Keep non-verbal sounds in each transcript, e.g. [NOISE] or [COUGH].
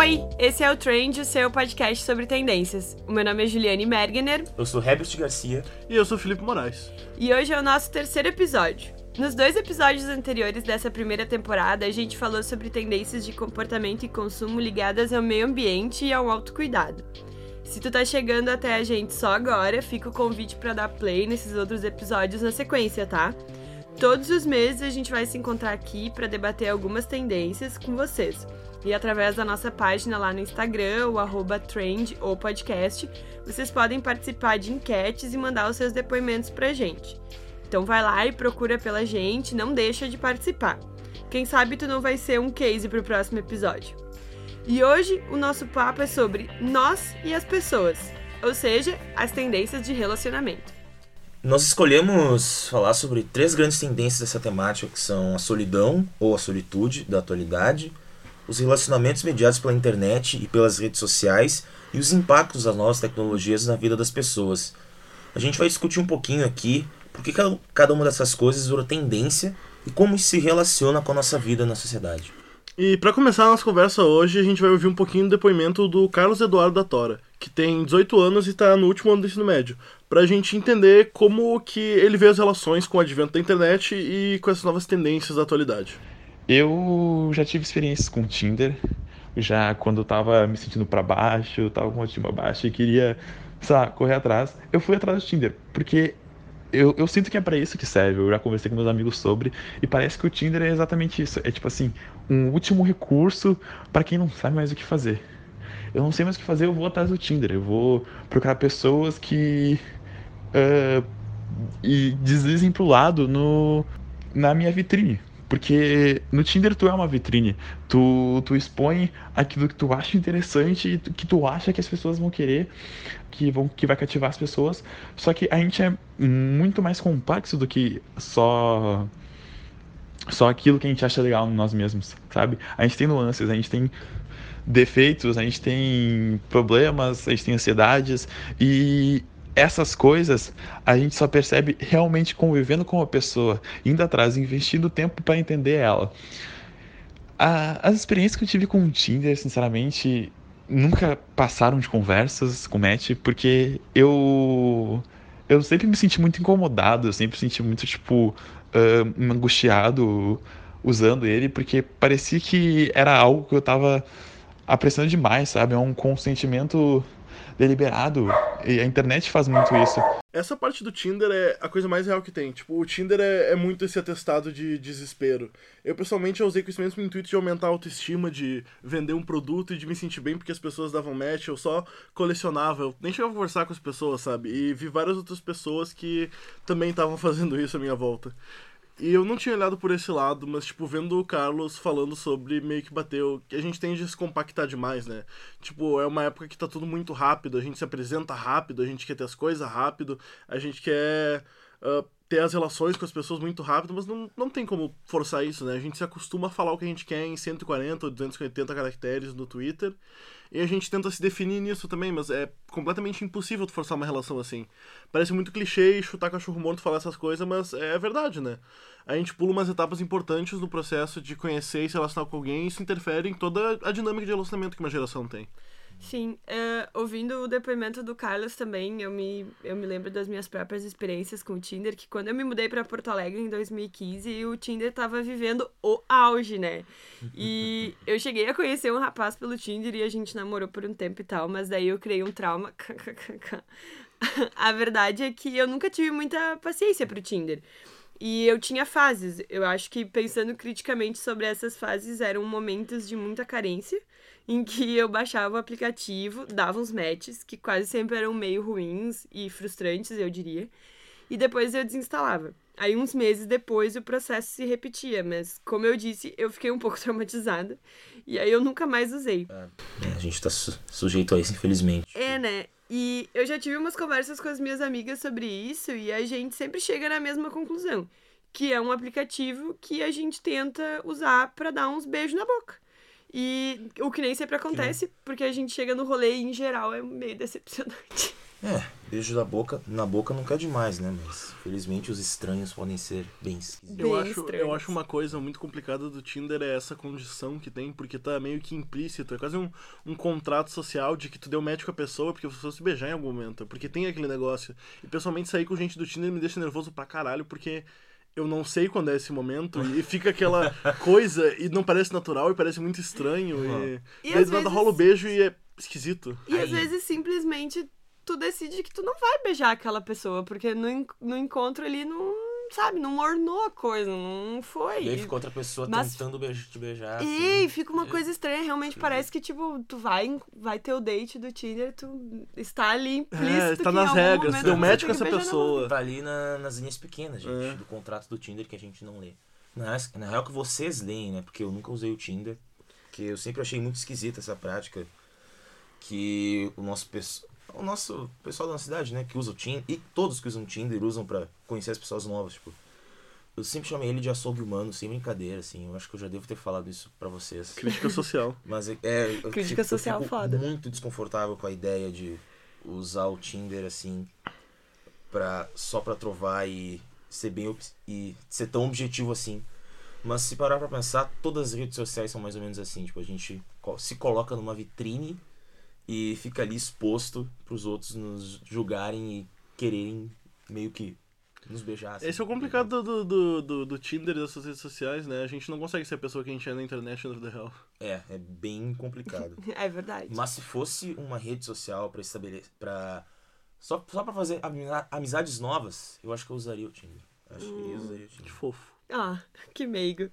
Oi, esse é o Trend, o seu podcast sobre tendências. O meu nome é Juliane Mergener. Eu sou Herbert Garcia. E eu sou Felipe Moraes. E hoje é o nosso terceiro episódio. Nos dois episódios anteriores dessa primeira temporada, a gente falou sobre tendências de comportamento e consumo ligadas ao meio ambiente e ao autocuidado. Se tu tá chegando até a gente só agora, fica o convite para dar play nesses outros episódios na sequência, tá? Todos os meses a gente vai se encontrar aqui para debater algumas tendências com vocês. E através da nossa página lá no Instagram, o arroba trend ou podcast, vocês podem participar de enquetes e mandar os seus depoimentos pra gente. Então vai lá e procura pela gente, não deixa de participar. Quem sabe tu não vai ser um case pro próximo episódio. E hoje o nosso papo é sobre nós e as pessoas, ou seja, as tendências de relacionamento. Nós escolhemos falar sobre três grandes tendências dessa temática, que são a solidão ou a solitude da atualidade, os relacionamentos mediados pela internet e pelas redes sociais e os impactos das novas tecnologias na vida das pessoas. A gente vai discutir um pouquinho aqui por que cada uma dessas coisas virou tendência e como isso se relaciona com a nossa vida na sociedade. E para começar a nossa conversa hoje, a gente vai ouvir um pouquinho do depoimento do Carlos Eduardo da Tora, que tem 18 anos e está no último ano do ensino médio, para a gente entender como que ele vê as relações com o advento da internet e com essas novas tendências da atualidade. Eu já tive experiências com Tinder, já quando eu tava me sentindo para baixo, tava com o autoestima baixa e queria, sabe, correr atrás, eu fui atrás do Tinder, porque eu, eu sinto que é para isso que serve. Eu já conversei com meus amigos sobre e parece que o Tinder é exatamente isso. É tipo assim, um último recurso para quem não sabe mais o que fazer. Eu não sei mais o que fazer, eu vou atrás do Tinder. Eu vou procurar pessoas que uh, e deslizem pro lado no, na minha vitrine. Porque no Tinder tu é uma vitrine. Tu, tu expõe aquilo que tu acha interessante e que tu acha que as pessoas vão querer, que, vão, que vai cativar as pessoas. Só que a gente é muito mais complexo do que só só aquilo que a gente acha legal em nós mesmos, sabe? A gente tem nuances, a gente tem defeitos, a gente tem problemas, a gente tem ansiedades e essas coisas a gente só percebe realmente convivendo com a pessoa, indo atrás, investindo tempo para entender ela. A, as experiências que eu tive com o Tinder, sinceramente, nunca passaram de conversas com o Matt, porque eu eu sempre me senti muito incomodado, eu sempre me senti muito tipo uh, angustiado usando ele, porque parecia que era algo que eu tava apreciando demais, sabe? É um consentimento deliberado. E a internet faz muito isso. Essa parte do Tinder é a coisa mais real que tem. Tipo, o Tinder é, é muito esse atestado de desespero. Eu, pessoalmente, usei com esse mesmo intuito de aumentar a autoestima, de vender um produto e de me sentir bem porque as pessoas davam match. Eu só colecionava, eu nem chegava a conversar com as pessoas, sabe? E vi várias outras pessoas que também estavam [LAUGHS] fazendo isso à minha volta. E eu não tinha olhado por esse lado, mas, tipo, vendo o Carlos falando sobre meio que bateu. que a gente tende a se compactar demais, né? Tipo, é uma época que tá tudo muito rápido, a gente se apresenta rápido, a gente quer ter as coisas rápido, a gente quer. Uh, ter as relações com as pessoas muito rápido, mas não, não tem como forçar isso, né? A gente se acostuma a falar o que a gente quer em 140 ou 280 caracteres no Twitter. E a gente tenta se definir nisso também, mas é completamente impossível tu forçar uma relação assim. Parece muito clichê chutar cachorro morto falar essas coisas, mas é verdade, né? A gente pula umas etapas importantes no processo de conhecer e se relacionar com alguém e isso interfere em toda a dinâmica de relacionamento que uma geração tem. Sim, uh, ouvindo o depoimento do Carlos também, eu me, eu me lembro das minhas próprias experiências com o Tinder, que quando eu me mudei para Porto Alegre em 2015, o Tinder tava vivendo o auge, né? E [LAUGHS] eu cheguei a conhecer um rapaz pelo Tinder e a gente namorou por um tempo e tal, mas daí eu criei um trauma. [LAUGHS] a verdade é que eu nunca tive muita paciência pro Tinder. E eu tinha fases. Eu acho que pensando criticamente sobre essas fases, eram momentos de muita carência [LAUGHS] em que eu baixava o aplicativo, dava uns matches, que quase sempre eram meio ruins e frustrantes, eu diria, e depois eu desinstalava. Aí, uns meses depois, o processo se repetia, mas, como eu disse, eu fiquei um [LAUGHS] pouco traumatizada, e aí eu nunca mais usei. É, a gente tá su sujeito a isso, infelizmente. É, né? E eu já tive umas conversas com as minhas amigas sobre isso, e a gente sempre chega na mesma conclusão, que é um aplicativo que a gente tenta usar para dar uns beijos na boca. E o que nem sempre acontece, porque a gente chega no rolê e, em geral, é meio decepcionante. É, beijo da boca, na boca nunca é demais, né? Mas felizmente os estranhos podem ser bem esquisitos. Bem Eu acho, estranhos. eu acho uma coisa muito complicada do Tinder é essa condição que tem, porque tá meio que implícito. É quase um, um contrato social de que tu deu com a pessoa porque você se beijar em algum momento. Porque tem aquele negócio. E pessoalmente sair com gente do Tinder me deixa nervoso pra caralho, porque eu não sei quando é esse momento. [LAUGHS] e fica aquela coisa e não parece natural e parece muito estranho. E, E daí às do nada vezes- rola o beijo e é esquisito. E às Aí- vezes simplesmente tu decide que tu não vai beijar aquela pessoa, porque no, no encontro ali não, sabe, não ornou a coisa, não foi. E aí fica outra pessoa Mas- tentando beijar, te beijar. E assim. fica uma coisa estranha, realmente parece que, tipo, tu vai, vai ter o date do Tinder, tu está ali implícito É, tá que em nas regras. Deu match tem com essa pessoa. Tá ali na- nas linhas pequenas, gente, É. do contrato do Tinder que a gente não lê. Na real, na real que vocês leem, né? Porque eu nunca usei o Tinder. Que eu sempre achei muito esquisita essa prática. Que o nosso pessoal. O nosso pessoal da nossa cidade, né? Que usa o Tinder. E todos que usam o Tinder usam pra conhecer as pessoas novas, tipo. Eu sempre chamei ele de açougue humano, sem brincadeira, assim. Eu acho que eu já devo ter falado isso pra vocês. Crítica social. [LAUGHS] Mas é, é, eu Crítica fico- social eu fico foda. muito desconfortável com a ideia de usar o Tinder assim para só pra trovar e ser bem e ser tão objetivo assim. Mas se parar pra pensar, todas as redes sociais são mais ou menos assim, tipo, a gente se coloca numa vitrine e fica ali exposto pros outros nos julgarem e quererem meio que nos beijar. assim. Esse é o complicado do, do, do, do Tinder e dessas redes sociais, né? A gente não consegue ser a pessoa que a gente é na internet no the real. É, é bem complicado. [LAUGHS] É verdade. Mas se fosse uma rede social pra estabelecer. Pra, só, só pra fazer amizades novas, eu acho que eu usaria o Tinder. Acho que eu usaria o Que Tinder. fofo. Ah, que meigo.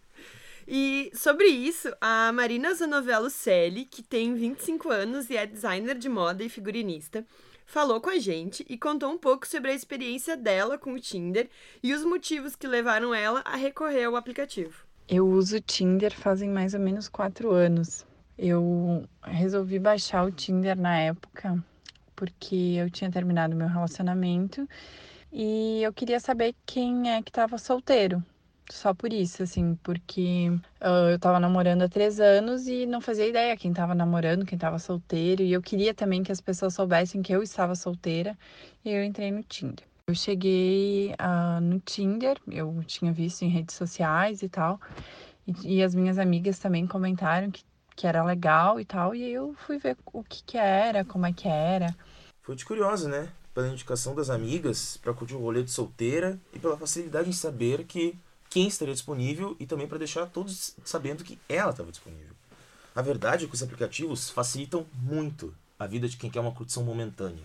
E sobre isso, a Marina Zanovello Selli, que tem 25 anos e é designer de moda e figurinista, falou com a gente e contou um pouco sobre a experiência dela com o Tinder e os motivos que levaram ela a recorrer ao aplicativo. Eu uso o Tinder fazem mais ou menos quatro anos. Eu resolvi baixar o Tinder na época porque eu tinha terminado meu relacionamento e eu queria saber quem é que estava solteiro. Só por isso, assim, porque ah, eu tava namorando há três anos e não fazia ideia quem tava namorando, quem tava solteiro. E eu queria também que as pessoas soubessem que eu estava solteira. E eu entrei no Tinder. Eu cheguei ah, no Tinder, eu tinha visto em redes sociais e tal. E, e as minhas amigas também comentaram que, que era legal e tal. E eu fui ver o que que era, como é que era. Foi de curiosa, né? Pela indicação das amigas, pra curtir o rolê de solteira e pela facilidade em saber que quem estaria disponível e também pra deixar todos sabendo que ela estava disponível. A verdade é que os aplicativos facilitam muito a vida de quem quer uma curtição momentânea.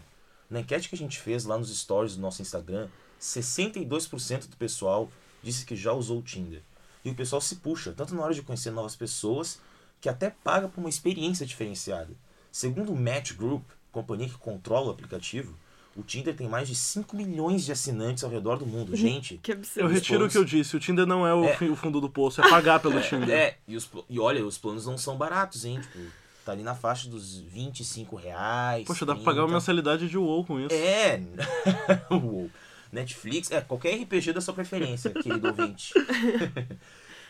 Na enquete que a gente fez lá nos stories do nosso Instagram, 62% do pessoal disse que já usou o Tinder. E o pessoal se puxa, tanto na hora de conhecer novas pessoas, que até paga por uma experiência diferenciada. Segundo o Match Group, companhia que controla o aplicativo, o Tinder tem mais de 5 milhões de assinantes ao redor do mundo. [LAUGHS] Gente, Que Eu absurdo. Os retiro o que eu disse. O Tinder não é o, É. o fundo do poço, é pagar pelo [LAUGHS] Tinder. é, e, os, e olha, os planos não são baratos, hein? Tipo, tá ali na faixa dos 25 reais. Poxa, dá pra pagar uma 30. mensalidade de WoW com isso. É, [LAUGHS] Uou. Netflix, é, qualquer RPG da sua preferência, querido ouvinte.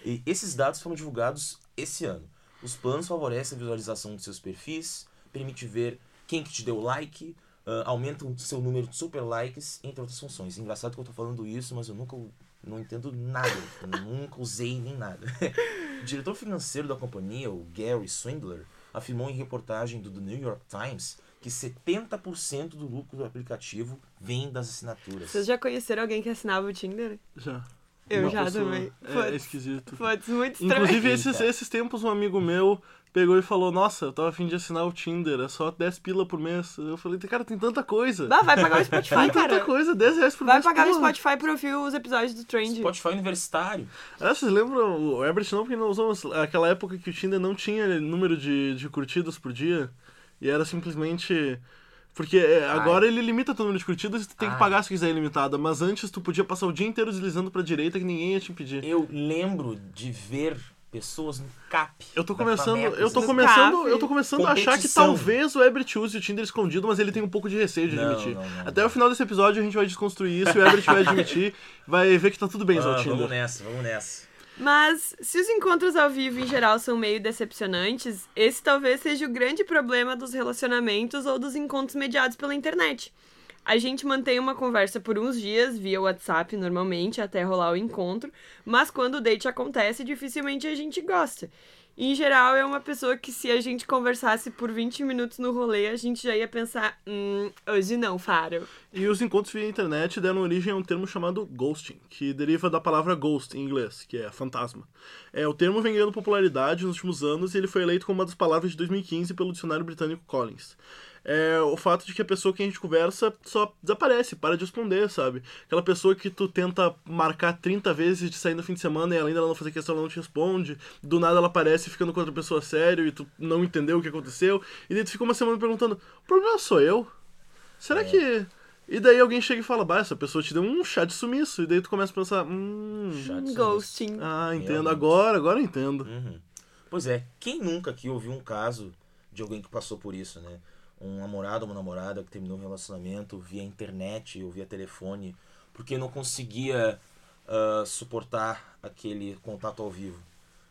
e esses dados foram divulgados esse ano. Os planos favorecem a visualização de seus perfis, permite ver quem que te deu like, ah, aumenta o seu número de super likes, entre outras funções. Engraçado que eu tô falando isso, mas eu nunca não entendo nada, [LAUGHS] nunca usei nem nada. [LAUGHS] o diretor financeiro da companhia, o Gary Swindler, afirmou em reportagem do The New York Times que 70% do lucro do aplicativo vem das assinaturas. Vocês já conheceram alguém que assinava o Tinder? Já. Eu já também. É, é esquisito. Foda-se, muito estranho. Inclusive, Eita. esses, esses tempos, um amigo meu pegou e falou: Nossa, eu tava afim de assinar o Tinder, é só 10 pila por mês. Eu falei: Cara, tem tanta coisa. Vai pagar o Spotify, Tem tanta cara. coisa, 10 reais por Vai mês. pagar o. Spotify pra ouvir os episódios do Trend. Spotify universitário. Ah, vocês lembram? O Herbert não, porque não usou mas aquela época que o Tinder não tinha número de, de curtidas por dia. E era simplesmente. Porque é, agora ele limita o número de curtidas e tu tem que Ai. pagar se quiser ilimitada. Mas antes tu podia passar o dia inteiro deslizando pra direita que ninguém ia te impedir. Eu lembro de ver pessoas no CAP. Eu tô começando, eu tô começando, eu tô começando a achar que talvez o Herbert use o Tinder escondido, mas ele tem um pouco de receio de Não, admitir. não, não, Até o final desse episódio a gente vai desconstruir isso e o Herbert vai [LAUGHS] admitir, vai ver que tá tudo bem usar Ah, o Tinder. vamos nessa, vamos nessa. Mas, se os encontros ao vivo em geral são meio decepcionantes, esse talvez seja o grande problema dos relacionamentos ou dos encontros mediados pela internet. A gente mantém uma conversa por uns dias via WhatsApp normalmente, até rolar o encontro, mas quando o date acontece, dificilmente a gente gosta. Em geral, é uma pessoa que se a gente conversasse por 20 minutos no rolê, a gente já ia pensar, hum, hoje não, Faro. E os encontros via internet deram origem a um termo chamado ghosting, que deriva da palavra ghost em inglês, que é fantasma. É, o termo vem ganhando popularidade nos últimos anos e ele foi eleito como uma das palavras de 2015 pelo dicionário britânico Collins é o fato de que a pessoa que a gente conversa só desaparece, para de responder, sabe? Aquela pessoa que tu tenta marcar 30 vezes de sair no fim de semana e além dela não fazer questão, ela não te responde. Do nada ela aparece ficando com outra pessoa sério e tu não entendeu o que aconteceu. E daí tu fica uma semana perguntando: o problema sou eu? Será é. que. E daí alguém chega e fala, bah, essa pessoa te deu um chá de sumiço. E daí tu começa a pensar, hum. Ghosting. Ah, entendo. Agora, agora eu entendo. Uhum. Pois é, quem nunca aqui ouviu um caso de alguém que passou por isso, né? Um namorado ou uma namorada que terminou um relacionamento via internet ou via telefone porque não conseguia uh, suportar aquele contato ao vivo.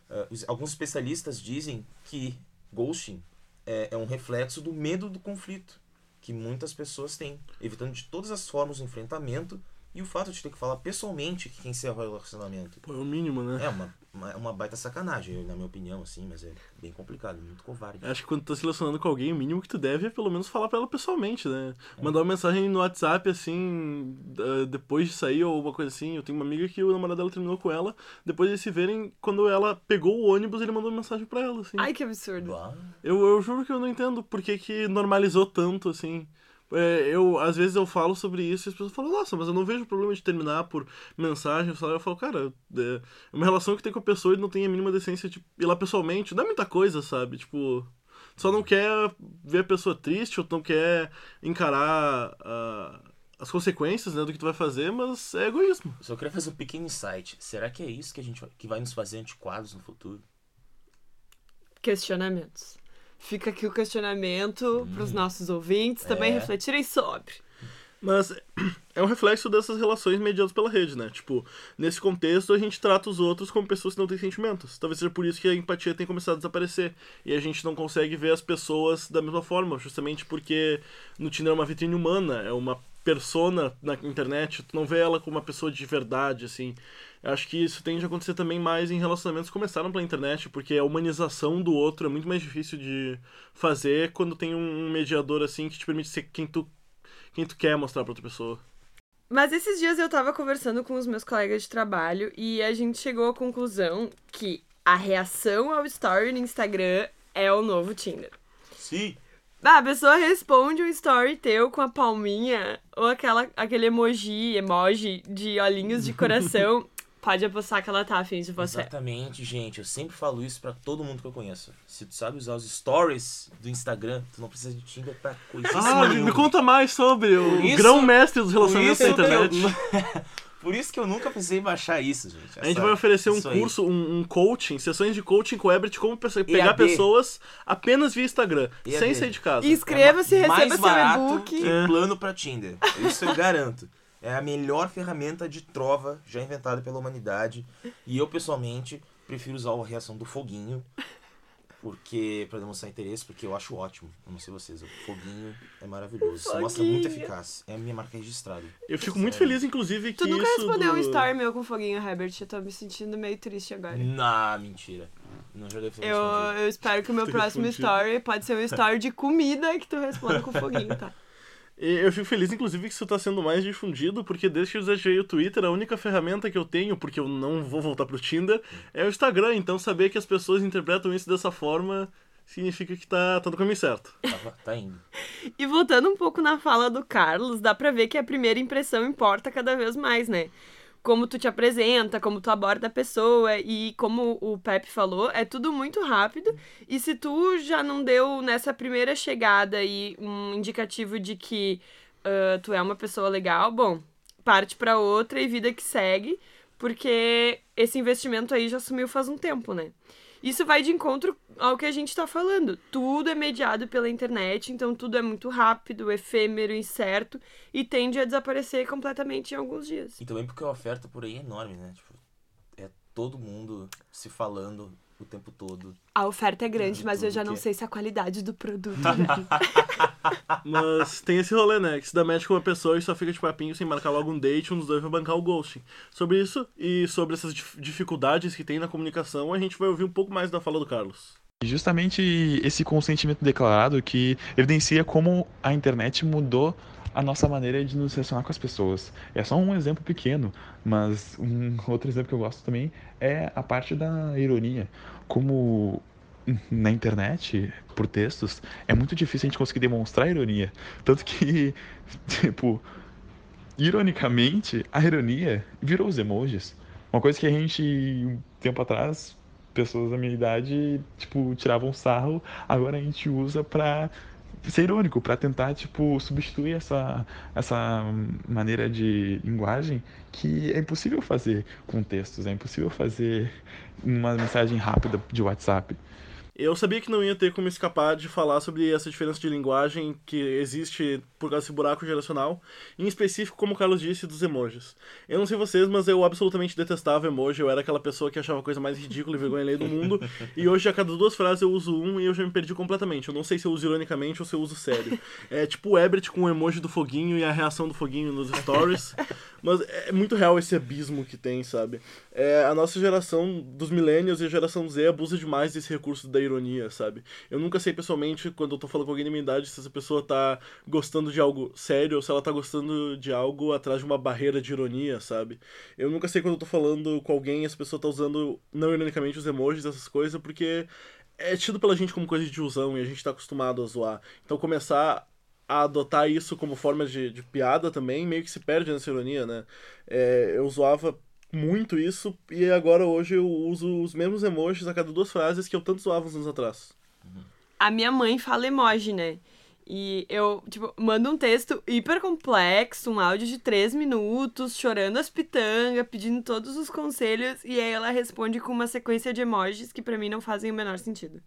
Uh, alguns especialistas dizem que ghosting é, é um reflexo do medo do conflito que muitas pessoas têm, evitando de todas as formas o enfrentamento e o fato de ter que falar pessoalmente que quem encerra o relacionamento. Pô, é o mínimo, né? É uma, uma, uma baita sacanagem, na minha opinião, assim, mas é bem complicado, muito covarde. Acho que quando tu tá se relacionando com alguém, o mínimo que tu deve é pelo menos falar pra ela pessoalmente, né? É. Mandar uma mensagem no WhatsApp, assim, depois de sair ou alguma coisa assim. Eu tenho uma amiga que o namorado dela terminou com ela, depois de se verem, quando ela pegou o ônibus, ele mandou uma mensagem pra ela, assim. Ai, que absurdo. Eu, eu juro que eu não entendo por que, que normalizou tanto, assim. É, eu, às vezes eu falo sobre isso e as pessoas falam, nossa, mas eu não vejo problema de terminar por mensagem. Eu falo, cara, é uma relação que tem com a pessoa e não tem a mínima decência de ir lá pessoalmente. Não é muita coisa, sabe? Tipo, só não quer ver a pessoa triste ou não quer encarar uh, as consequências né, do que tu vai fazer, mas é egoísmo. Eu só queria fazer um pequeno insight. Será que é isso que a gente vai, que vai nos fazer antiquados no futuro? Questionamentos. Fica aqui o questionamento hum. para os nossos ouvintes também é. refletirem sobre. Mas é um reflexo dessas relações mediadas pela rede, né? Tipo, nesse contexto a gente trata os outros como pessoas que não têm sentimentos. Talvez seja por isso que a empatia tem começado a desaparecer. E a gente não consegue ver as pessoas da mesma forma, justamente porque no Tinder é uma vitrine humana, é uma persona na internet, tu não vê ela como uma pessoa de verdade, assim. Eu acho que isso tende a acontecer também mais em relacionamentos que começaram pela internet, porque a humanização do outro é muito mais difícil de fazer quando tem um mediador assim que te permite ser quem tu, quem tu quer mostrar pra outra pessoa. Mas esses dias eu tava conversando com os meus colegas de trabalho e a gente chegou à conclusão que a reação ao story no Instagram é o novo Tinder. Sim. Ah, a pessoa responde um story teu com a palminha ou aquela, aquele emoji, emoji de olhinhos de coração. [LAUGHS] Pode apostar que ela tá afim de você. Exatamente, gente. Eu sempre falo isso para todo mundo que eu conheço. Se tu sabe usar os stories do Instagram, tu não precisa de Tinder pra coisa Ah, me conta mais sobre o grão-mestre dos relacionamentos na internet. Eu... [LAUGHS] Por isso que eu nunca precisei baixar isso, gente. Essa, a gente vai oferecer um curso, um, um, coaching, sessões de coaching com o Ebert, como pegar EAD. pessoas apenas via Instagram, EAD. sem sair de casa. Inscreva-se, é receba seu e-book. Que é. plano pra Tinder. Isso eu garanto. É a melhor ferramenta de trova já inventada pela humanidade. E eu, pessoalmente, prefiro usar a reação do foguinho porque para demonstrar interesse, porque eu acho ótimo. Eu não sei vocês, o foguinho é maravilhoso. Foguinho. Mostra muito eficaz. É a minha marca registrada. Eu fico muito feliz, inclusive, que Tu nunca isso respondeu do... um story meu com foguinho, Herbert. Eu tô me sentindo meio triste agora. Não, mentira. Não, já deve eu, eu espero que o meu próximo story pode ser um story de comida que tu responda com foguinho, tá? [LAUGHS] E eu fico feliz, inclusive, que isso está sendo mais difundido, porque desde que eu usei o Twitter, a única ferramenta que eu tenho, porque eu não vou voltar pro Tinder, é o Instagram. Então, saber que as pessoas interpretam isso dessa forma significa que tá, tá no caminho certo. Tá, tá indo. e voltando um pouco na fala do Carlos, dá pra ver que a primeira impressão importa cada vez mais, né? Como tu te apresenta, como tu aborda a pessoa e como o Pepe falou, é tudo muito rápido. E se tu já não deu nessa primeira chegada aí um indicativo de que uh, tu é uma pessoa legal, bom, parte para outra e vida que segue, porque esse investimento aí já sumiu faz um tempo, né? Isso vai de encontro ao que a gente está falando. Tudo é mediado pela internet, então tudo é muito rápido, efêmero, incerto e tende a desaparecer completamente em alguns dias. E também porque a oferta por aí é enorme, né? Tipo, é todo mundo se falando o tempo todo. A oferta é grande, De mas eu já não que é. sei se a qualidade do produto, [LAUGHS] né? Mas tem esse rolê, né? Que se dá match com uma pessoa e só fica de papinho sem marcar logo um date, um dos dois vai bancar o ghosting. Sobre isso e sobre essas dif- dificuldades que tem na comunicação, a gente vai ouvir um pouco mais da fala do Carlos. E justamente esse consentimento declarado que evidencia como a internet mudou a nossa maneira de nos relacionar com as pessoas. É só um exemplo pequeno, mas um [LAUGHS] outro exemplo que eu gosto também é a parte da ironia. Como na internet, por textos, é muito difícil a gente conseguir demonstrar ironia. Tanto que, [LAUGHS] tipo, ironicamente, a ironia virou os emojis. Uma coisa que a gente, um tempo atrás, pessoas da minha idade, tipo, tiravam sarro, agora a gente usa pra ser irônico, pra tentar, tipo, substituir essa, essa maneira de linguagem que é impossível fazer com textos, é impossível fazer uma mensagem rápida de WhatsApp. Eu sabia que não ia ter como escapar de falar sobre essa diferença de linguagem que existe por causa desse buraco geracional, em específico, como o Carlos disse, dos emojis. Eu não sei vocês, mas eu absolutamente detestava emoji, eu era aquela pessoa que achava a coisa mais ridícula e vergonha alheia do mundo, [LAUGHS] e hoje a cada duas frases eu uso um e eu já me perdi completamente. Eu não sei se eu uso ironicamente ou se eu uso sério. É tipo o Ebert com o emoji do foguinho e a reação do foguinho nos stories, [LAUGHS] mas é muito real esse abismo que tem, sabe? É, a nossa geração dos millennials e a geração Z abusa demais desse recurso da ironia, sabe? Eu nunca sei pessoalmente, quando eu tô falando com alguém da minha idade, se essa pessoa tá gostando de algo sério ou se ela tá gostando de algo atrás de uma barreira de ironia, sabe? Eu nunca sei quando eu tô falando com alguém essa pessoa tá usando, não ironicamente, os emojis, essas coisas, porque é tido pela gente como coisa de tiozão e a gente tá acostumado a zoar. Então começar a adotar isso como forma de, de piada também meio que se perde nessa ironia, né? É, eu zoava muito isso e agora hoje eu uso os mesmos emojis a cada duas frases que eu tanto zoava uns anos atrás. A minha mãe fala emoji, né? E eu, tipo, mando um texto hiper complexo, um áudio de três minutos, chorando as pitangas, pedindo todos os conselhos, e aí ela responde com uma sequência de emojis que pra mim não fazem o menor sentido.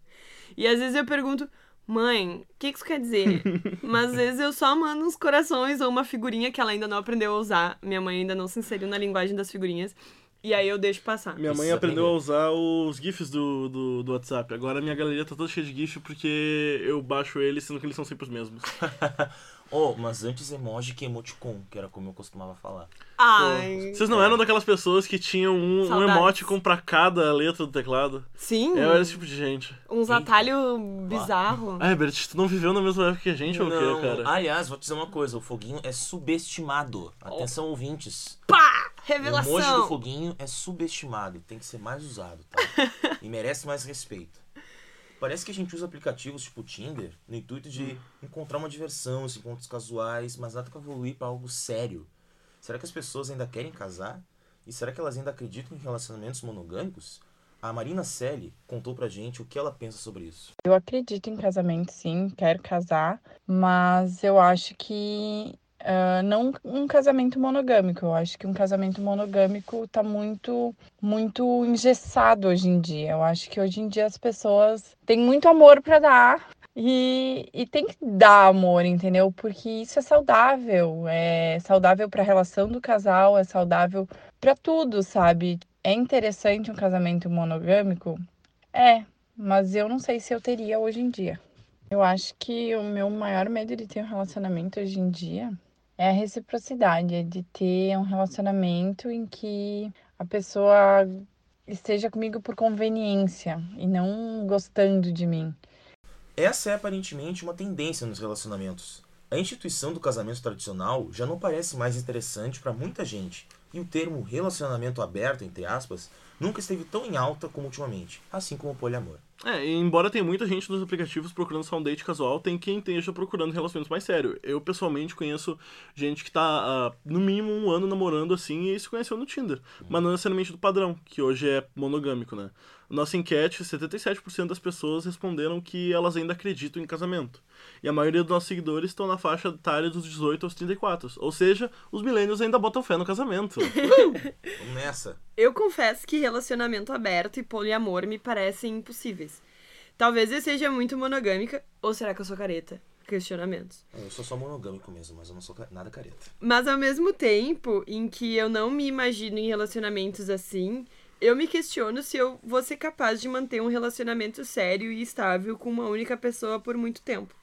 E às vezes eu pergunto, mãe, o que, que isso quer dizer? Mas às vezes eu só mando uns corações ou uma figurinha que ela ainda não aprendeu a usar. Minha mãe ainda não se inseriu na linguagem das figurinhas. E aí eu deixo passar. Minha mãe Precisa aprendeu a usar os GIFs do, do, do WhatsApp. Agora minha galeria tá toda cheia de GIF porque eu baixo eles, sendo que eles são sempre os mesmos. [LAUGHS] Oh, mas antes emoji que emoticon, que era como eu costumava falar. Ai. Vocês não eram daquelas pessoas que tinham um, um Saudades. emoticon pra cada letra do teclado? Sim, Eu era esse tipo de gente. uns atalhos bizarros. Ah, Herbert, tu não viveu na mesma época que a gente ou o Não, quê, cara? Aliás, vou te dizer uma coisa, o foguinho é subestimado. Atenção, ouvintes. Pá! O emoji do Revelação! foguinho é subestimado, tem que ser mais usado, tá? [LAUGHS] e merece mais respeito. Parece que a gente usa aplicativos tipo Tinder no intuito de encontrar uma diversão, esses encontros casuais, mas nada que evoluir para algo sério. Será que as pessoas ainda querem casar? E será que elas ainda acreditam em relacionamentos monogâmicos? A Marina Selle contou pra gente o que ela pensa sobre isso. Eu acredito em casamento, sim, quero casar, mas eu acho que ah, não um casamento monogâmico. Eu acho que um casamento monogâmico tá muito, muito engessado hoje em dia. Eu acho que hoje em dia as pessoas têm muito amor para dar. E, e tem que dar amor, entendeu? Porque isso é saudável, é saudável para a relação do casal, é saudável para tudo, sabe? É interessante um casamento monogâmico? É, mas eu não sei se eu teria hoje em dia. Eu acho que o meu maior medo de ter um relacionamento hoje em dia é a reciprocidade, é de ter um relacionamento em que a pessoa esteja comigo por conveniência e não gostando de mim. Essa é aparentemente uma tendência nos relacionamentos. A instituição do casamento tradicional já não parece mais interessante para muita gente, e o termo relacionamento aberto, entre aspas, nunca esteve tão em alta como ultimamente, assim como o poliamor. É, embora tenha muita gente nos aplicativos procurando só um date casual, tem quem esteja procurando relacionamentos mais sérios. Eu, pessoalmente, conheço gente que tá, ah, no mínimo, um ano namorando assim e se conheceu no Tinder. Mas não necessariamente do padrão, que hoje é monogâmico, né? Nossa enquete, 77% das pessoas responderam que elas ainda acreditam em casamento. E a maioria dos nossos seguidores estão na faixa etária dos 18 aos 34. Ou seja, os milênios ainda botam fé no casamento. [LAUGHS] Vamos nessa. Eu confesso que relacionamento aberto e poliamor me parecem impossíveis. Talvez eu seja muito monogâmica, ou será que eu sou careta? Questionamentos. Eu sou só monogâmico mesmo, mas eu não sou nada careta. Mas ao mesmo tempo em que eu não me imagino em relacionamentos assim, Eu me questiono se eu vou ser capaz de manter um relacionamento sério e estável com uma única pessoa por muito tempo.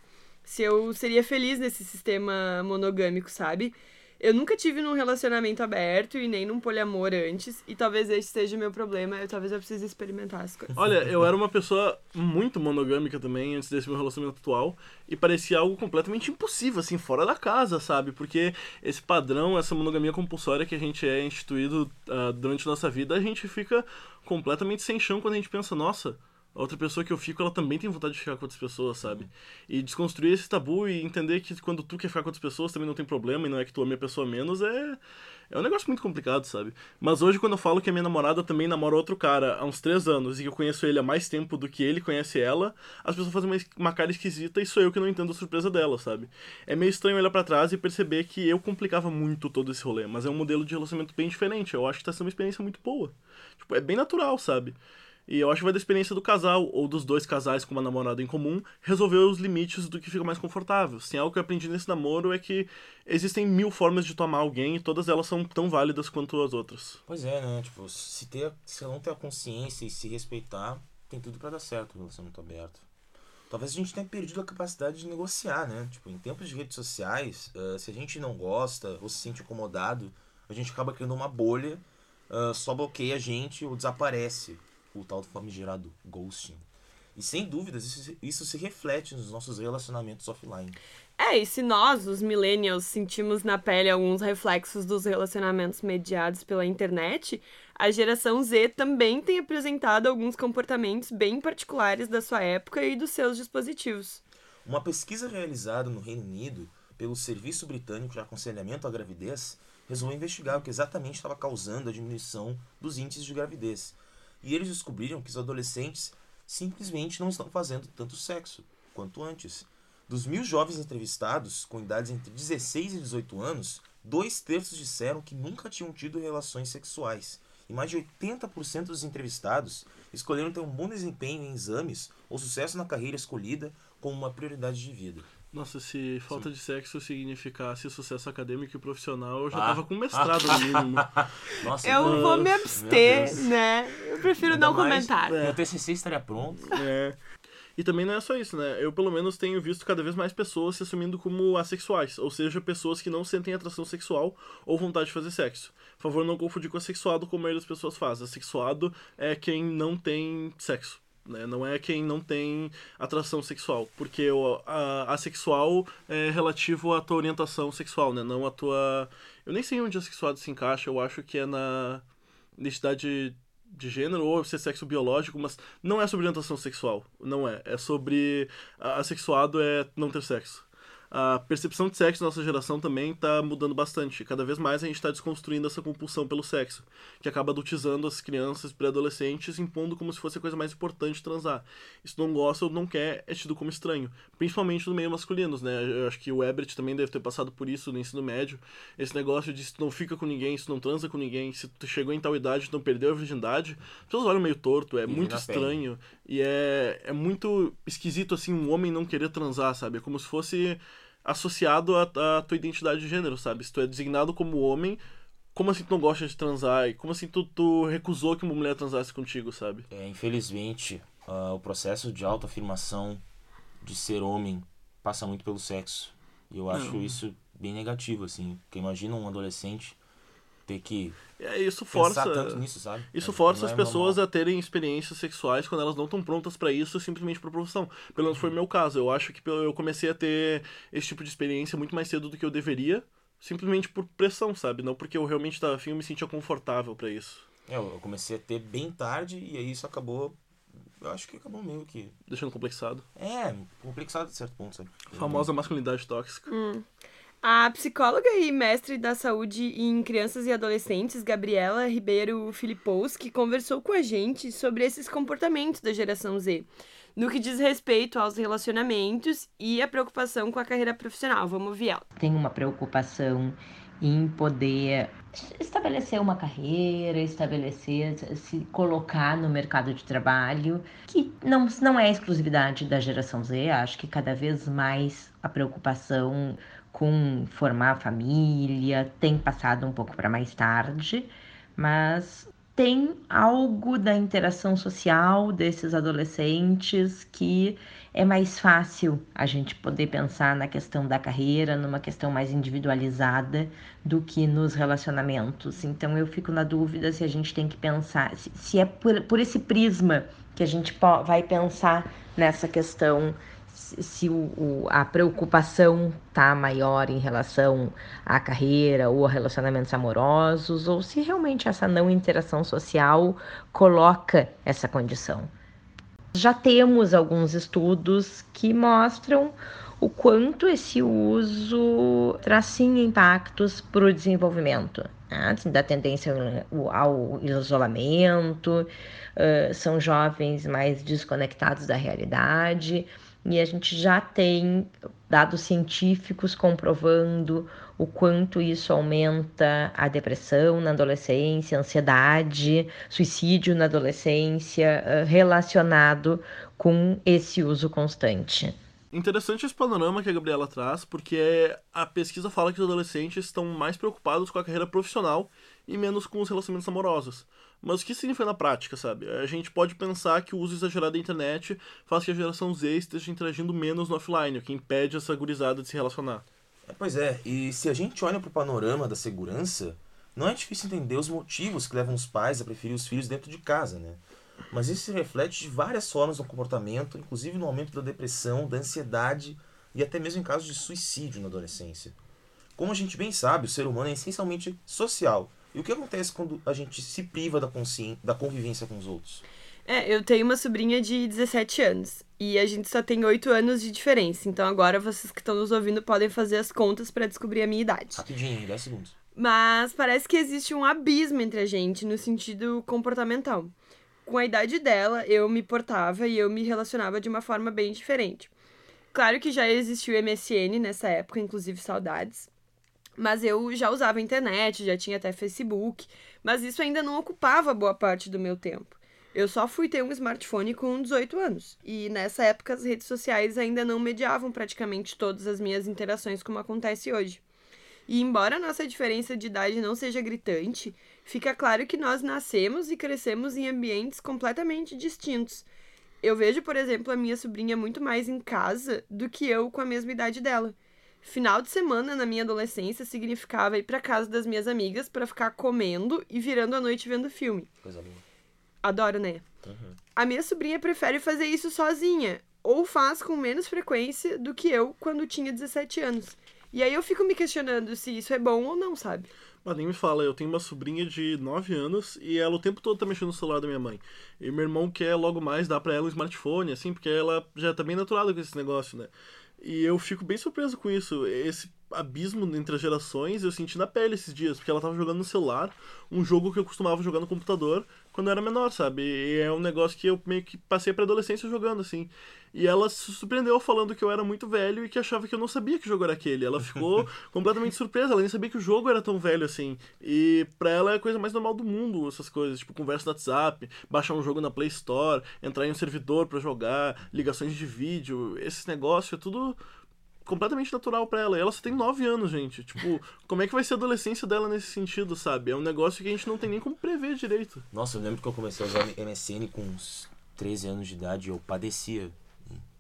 Se eu seria feliz nesse sistema monogâmico, sabe? Eu nunca tive num relacionamento aberto e nem num poliamor antes, e talvez esse seja o meu problema, eu, talvez eu precise experimentar as coisas. Olha, eu era uma pessoa muito monogâmica também antes desse meu relacionamento atual, e parecia algo completamente impossível, assim, fora da casa, sabe? Porque esse padrão, essa monogamia compulsória que a gente é instituído uh, durante nossa vida, a gente fica completamente sem chão quando a gente pensa, nossa a outra pessoa que eu fico, ela também tem vontade de ficar com outras pessoas, sabe? E desconstruir esse tabu e entender que quando tu quer ficar com outras pessoas também não tem problema e não é que tu ame a pessoa menos é. É um negócio muito complicado, sabe? Mas hoje, quando eu falo que a minha namorada também namora outro cara há uns três anos e que eu conheço ele há mais tempo do que ele conhece ela, as pessoas fazem uma, cara esquisita e sou eu que não entendo a surpresa dela, sabe? É meio estranho olhar para trás e perceber que eu complicava muito todo esse rolê, mas é um modelo de relacionamento bem diferente. Eu acho que tá sendo uma experiência muito boa. Tipo, é bem natural, sabe? E eu acho que vai da experiência do casal, ou dos dois casais com uma namorada em comum, resolver os limites do que fica mais confortável. Se algo que eu aprendi nesse namoro é que existem mil formas de tomar alguém e todas elas são tão válidas quanto as outras. Pois é, né? Tipo, se, ter, se não ter a consciência e se respeitar, tem tudo para dar certo o relacionamento aberto. Talvez a gente tenha perdido a capacidade de negociar, né? Tipo, em tempos de redes sociais, uh, se a gente não gosta ou se sente incomodado, a gente acaba criando uma bolha, uh, só bloqueia a gente ou desaparece o tal do famigerado ghosting. E sem dúvidas, isso, isso se reflete nos nossos relacionamentos offline. É, e se nós, os millennials, sentimos na pele alguns reflexos dos relacionamentos mediados pela internet, a geração Z também tem apresentado alguns comportamentos bem particulares da sua época e dos seus dispositivos. Uma pesquisa realizada no Reino Unido pelo Serviço Britânico de Aconselhamento à Gravidez resolveu investigar o que exatamente estava causando a diminuição dos índices de gravidez e eles descobriram que os adolescentes simplesmente não estão fazendo tanto sexo quanto antes. Dos mil jovens entrevistados com idades entre 16 e 18 anos, dois terços disseram que nunca tinham tido relações sexuais. E mais de 80% dos entrevistados escolheram ter um bom desempenho em exames ou sucesso na carreira escolhida como uma prioridade de vida. Nossa, se falta Sim. de sexo significasse sucesso acadêmico e profissional, eu já ah. tava com mestrado no mínimo. [LAUGHS] Nossa, eu Nossa. vou me abster, né? Eu prefiro Ainda não mais, comentar. É. Meu TCC estaria pronto. É. E também não é só isso, né? Eu, pelo menos, tenho visto cada vez mais pessoas se assumindo como assexuais, ou seja, pessoas que não sentem atração sexual ou vontade de fazer sexo. Por favor, não confundir com assexuado como a maioria das pessoas faz. Assexuado é quem não tem sexo né? Não é quem não tem atração sexual, porque o a, assexual é relativo à tua orientação sexual, né? Não a tua... Eu nem sei onde assexuado se encaixa, eu acho que é na identidade de gênero ou ser sexo biológico, mas não é sobre orientação sexual, não é. É sobre... Assexuado é não ter sexo a percepção de sexo na nossa geração também está mudando bastante. Cada vez mais a gente está desconstruindo essa compulsão pelo sexo, que acaba adultizando as crianças pré-adolescentes, impondo como se fosse a coisa mais importante transar. Se tu não gosta ou não quer, é tido como estranho. Principalmente no meio masculino, né? Eu acho que o Ebert também deve ter passado por isso no ensino médio. Esse negócio de se tu não fica com ninguém, se tu não transa com ninguém, se tu chegou em tal idade tu não perdeu a virgindade, as pessoas olham meio torto, é e muito estranho. E é, é muito esquisito, assim, um homem não querer transar, sabe? É como se fosse associado à, tua identidade de gênero, sabe? Se tu é designado como homem, como assim tu não gosta de transar? E como assim tu, tu recusou que uma mulher transasse contigo, sabe? É, infelizmente, uh, o processo de autoafirmação de ser homem passa muito pelo sexo. E eu acho não. isso bem negativo, assim. Porque imagina um adolescente ter que é, isso força tanto nisso, sabe? Isso é, força as é pessoas normal. a terem experiências sexuais quando elas não estão prontas para isso, simplesmente por profissão. Pelo menos foi o meu caso. Eu acho que eu comecei a ter esse tipo de experiência muito mais cedo do que eu deveria, simplesmente por pressão, sabe? Não porque eu realmente estava afim, eu me sentia confortável para isso. É, eu comecei a ter bem tarde e aí isso acabou eu acho que acabou meio que. Deixando complexado. É, complexado de certo ponto, sabe? A famosa masculinidade tóxica. Hum. A psicóloga e mestre da saúde em crianças e adolescentes, Gabriela Ribeiro Filipowski, conversou com a gente sobre esses comportamentos da geração Z, no que diz respeito aos relacionamentos e a preocupação com a carreira profissional. Vamos ouvir ela. Tem uma preocupação em poder estabelecer uma carreira, estabelecer, se colocar no mercado de trabalho, que não, não é exclusividade da geração Z, acho que cada vez mais a preocupação com formar família, tem passado um pouco para mais tarde, mas tem algo da interação social desses adolescentes que é mais fácil a gente poder pensar na questão da carreira, numa questão mais individualizada do que nos relacionamentos. Então eu fico na dúvida se a gente tem que pensar, se, é por, por esse prisma que a gente vai pensar nessa questão se o, o, a preocupação tá maior em relação à carreira ou a relacionamentos amorosos, ou se realmente essa não interação social coloca essa condição. Já temos alguns estudos que mostram o quanto esse uso traz sim impactos para o desenvolvimento, né? da tendência ao isolamento, são jovens mais desconectados da realidade, e a gente já tem dados científicos comprovando o quanto isso aumenta a depressão na adolescência, ansiedade, suicídio na adolescência, eh, relacionado com esse uso constante. Interessante esse panorama que a Gabriela traz, porque a pesquisa fala que os adolescentes estão mais preocupados com a carreira profissional e menos com os relacionamentos amorosos. Mas o que significa na prática, sabe? A gente pode pensar que o uso exagerado da internet faz que a geração Z esteja interagindo menos no offline, o que impede essa gurizada de se relacionar. É, pois é, e se a gente olha para o panorama da segurança, não é difícil entender os motivos que levam os pais a preferir os filhos dentro de casa, né? Mas isso se reflete de várias formas no comportamento, inclusive no aumento da depressão, da ansiedade e até mesmo em casos de suicídio na adolescência. Como a gente bem sabe, o ser humano é essencialmente social e o que acontece quando a gente se priva da, consciência, da convivência com os outros? É, eu tenho uma sobrinha de 17 anos e a gente só tem 8 anos de diferença. Então agora vocês que estão nos ouvindo podem fazer as contas para descobrir a minha idade. Rapidinho, 10 segundos. Mas parece que existe um abismo entre a gente no sentido comportamental. Com a idade dela, eu me portava e eu me relacionava de uma forma bem diferente. Claro que já existiu MSN nessa época, inclusive saudades. Mas eu já usava internet, já tinha até Facebook, mas isso ainda não ocupava boa parte do meu tempo. Eu só fui ter um smartphone com 18 anos. E nessa época as redes sociais ainda não mediavam praticamente todas as minhas interações como acontece hoje. E embora a nossa diferença de idade não seja gritante, fica claro que nós nascemos e crescemos em ambientes completamente distintos. Eu vejo, por exemplo, a minha sobrinha muito mais em casa do que eu com a mesma idade dela. Final de semana na minha adolescência significava ir para casa das minhas amigas para ficar comendo e virando a noite vendo filme. Coisa boa. Adoro, né? Uhum. A minha sobrinha prefere fazer isso sozinha, ou faz com menos frequência do que eu quando tinha 17 anos. E aí eu fico me questionando se isso é bom ou não, sabe? Mas nem me fala, eu tenho uma sobrinha de 9 anos e ela o tempo todo tá mexendo no celular da minha mãe. E meu irmão quer logo mais dar para ela um smartphone, assim, porque ela já tá bem naturada com esse negócio, né? E eu fico bem surpreso com isso. Esse abismo entre as gerações eu senti na pele esses dias, porque ela tava jogando no celular, um jogo que eu costumava jogar no computador quando eu era menor, sabe? E é um negócio que eu meio que passei pra adolescência jogando, assim. E ela se surpreendeu falando que eu era muito velho e que achava que eu não sabia que jogo era aquele. Ela ficou [LAUGHS] completamente surpresa, ela nem sabia que o jogo era tão velho assim. E pra ela é a coisa mais normal do mundo, essas coisas, tipo conversa no WhatsApp, baixar um jogo na Play Store, entrar em um servidor para jogar, ligações de vídeo, esses negócios, é tudo completamente natural para ela. E ela só tem 9 anos, gente. Tipo, [LAUGHS] como é que vai ser a adolescência dela nesse sentido, sabe? É um negócio que a gente não tem nem como prever direito. Nossa, eu lembro que eu comecei a usar MSN com uns 13 anos de idade e eu padecia.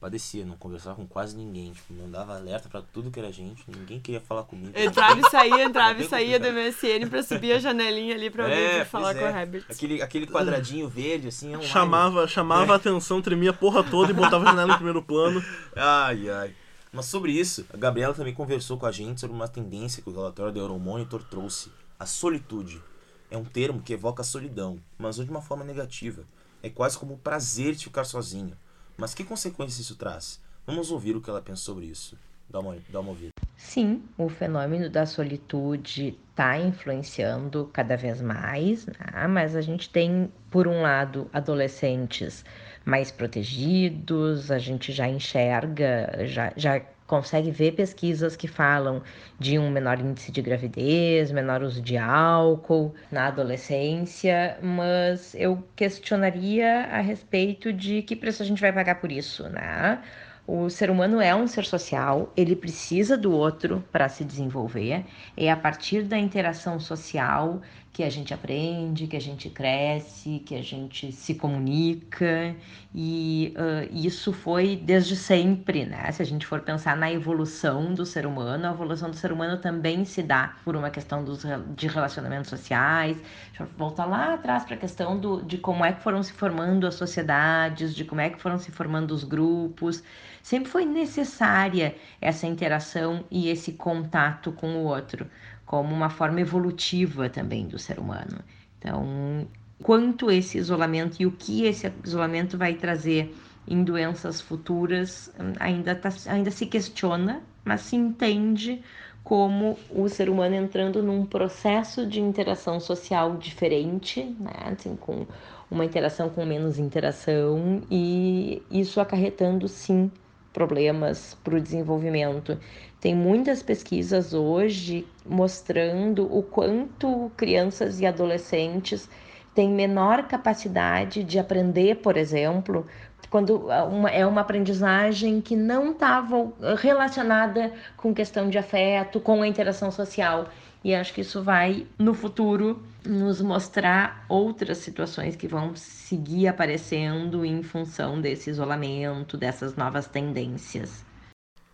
Padecia, não conversava com quase ninguém. Tipo, mandava alerta para tudo que era gente, ninguém queria falar comigo. Entrava e saía, entrava e saía do MSN pra subir a janelinha ali pra alguém É, falar pois com é. o Herbert. Aquele, aquele quadradinho verde, assim, é um Chamava, chamava a atenção, tremia a porra toda e botava a janela em primeiro plano. [LAUGHS] Ai, ai. Mas sobre isso, a Gabriela também conversou com a gente sobre uma tendência que o relatório da Euromonitor trouxe. A solitude. É um termo que evoca a solidão, mas não de uma forma negativa. É quase como o prazer de ficar sozinho. Mas que consequências isso traz? Vamos ouvir o que ela pensa sobre isso. Dá uma, dá uma ouvida. Sim, o fenômeno da solitude está influenciando cada vez mais, né? mas a gente tem, por um lado, adolescentes mais protegidos, a gente já enxerga, já, já consegue ver pesquisas que falam de um menor índice de gravidez, menor uso de álcool na adolescência, mas eu questionaria a respeito de que preço a gente vai pagar por isso, né? O ser humano é um ser social, ele precisa do outro para se desenvolver. É a partir da interação social que a gente aprende, que a gente cresce, que a gente se comunica e uh, isso foi desde sempre, né? Se a gente for pensar na evolução do ser humano, a evolução do ser humano também se dá por uma questão dos, de relacionamentos sociais. Deixa eu voltar lá atrás para a questão do, de como é que foram se formando as sociedades, de como é que foram se formando os grupos. Sempre foi necessária essa interação e esse contato com o outro como uma forma evolutiva também do ser humano. Então, quanto esse isolamento e o que esse isolamento vai trazer em doenças futuras ainda, tá, ainda se questiona, mas se entende como o ser humano entrando num processo de interação social diferente, né? assim, com uma interação com menos interação, e isso acarretando sim problemas para o desenvolvimento. Tem muitas pesquisas hoje mostrando o quanto crianças e adolescentes têm menor capacidade de aprender, por exemplo, quando uma, é uma aprendizagem que não estava relacionada com questão de afeto, com a interação social. E acho que isso vai, no futuro, nos mostrar outras situações que vão seguir aparecendo em função desse isolamento, dessas novas tendências.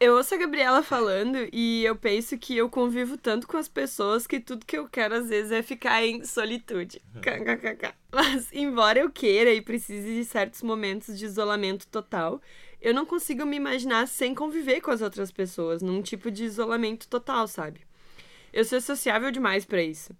Eu ouço a Gabriela falando e eu penso que eu convivo tanto com as pessoas que tudo que eu quero às vezes é ficar em solitude. KKKK. Mas, embora eu queira e precise de certos momentos de isolamento total, eu não consigo me imaginar sem conviver com as outras pessoas, num tipo de isolamento total, sabe? Eu sou sociável demais para isso.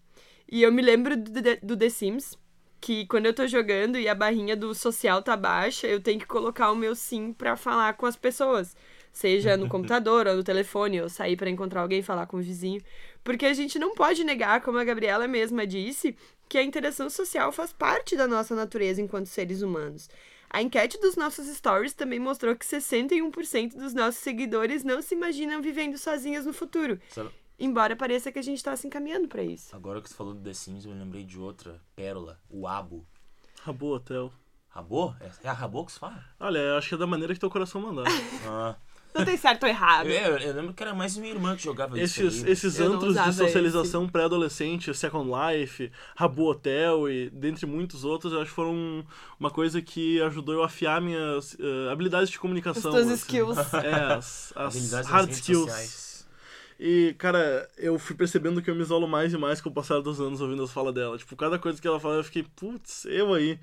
E eu me lembro do, do The Sims, que quando eu tô jogando e a barrinha do social tá baixa, eu tenho que colocar o meu sim para falar com as pessoas seja no [LAUGHS] computador ou no telefone, ou sair para encontrar alguém, falar com o vizinho. Porque a gente não pode negar, como a Gabriela mesma disse, que a interação social faz parte da nossa natureza enquanto seres humanos. A enquete dos nossos stories também mostrou que 61% dos nossos seguidores não se imaginam vivendo sozinhas no futuro. Embora pareça que a gente está se encaminhando para isso. Agora que você falou do The Sims, eu me lembrei de outra pérola, o Abo. Rabo Hotel. Rabo? É a Rabo que se fala? Olha, acho que é da maneira que teu coração mandar. [LAUGHS] ah. Não tem certo ou errado. Eu, eu, lembro que era mais minha irmã que jogava esses, isso. Aí. Esses antros de socialização pré-adolescente, Second Life, Rabu Hotel e dentre muitos outros, eu acho que foram uma coisa que ajudou eu a afiar minhas uh, habilidades de comunicação. As assim. skills. É, as, as hard skills. Sociais. E, cara, eu fui percebendo que eu me isolo mais e mais com o passar dos anos ouvindo as falas dela. Tipo, cada coisa que ela fala, eu fiquei, putz, eu aí.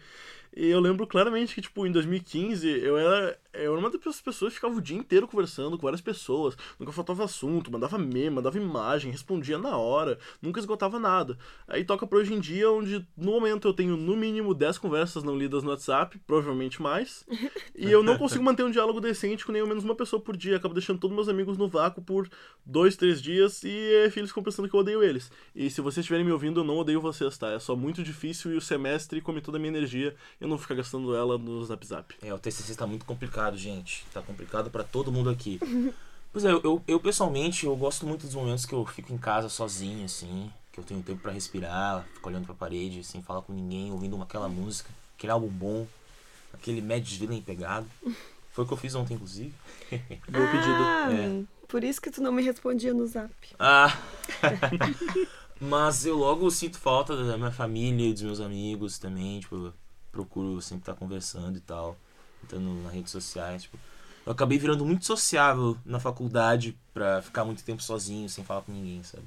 E eu lembro claramente que, tipo, em 2015, eu era, eu era uma das pessoas que ficava o dia inteiro conversando com várias pessoas. Nunca faltava assunto, mandava meme, mandava imagem, respondia na hora, nunca esgotava nada. Aí toca pra hoje em dia, onde no momento eu tenho no mínimo 10 conversas não lidas no WhatsApp, provavelmente mais. [LAUGHS] E eu não consigo manter um diálogo decente com nem ao menos uma pessoa por dia. Acabo deixando todos meus amigos no vácuo por dois, três dias e eles ficam pensando que eu odeio eles. E se vocês estiverem me ouvindo, eu não odeio vocês, tá? É só muito difícil e o semestre come toda a minha energia eu não ficar gastando ela no Zap Zap. É, o TCC tá muito complicado, gente. Tá complicado para todo mundo aqui. [LAUGHS] pois é, eu, eu, eu, pessoalmente, eu gosto muito dos momentos que eu fico em casa sozinho, assim. Que eu tenho tempo para respirar, fico olhando pra parede, sem falar com ninguém, ouvindo uma, aquela música, aquele álbum bom, aquele Mad Villain pegado. Foi o que eu fiz ontem, inclusive. [LAUGHS] Bom pedido. Ah, é. Por isso que tu não me respondia no zap. Ah! [LAUGHS] Mas eu logo sinto falta da minha família e dos meus amigos também, tipo, procuro sempre estar conversando e tal, entrando nas redes sociais, tipo, eu acabei virando muito sociável na faculdade pra ficar muito tempo sozinho, sem falar com ninguém, sabe?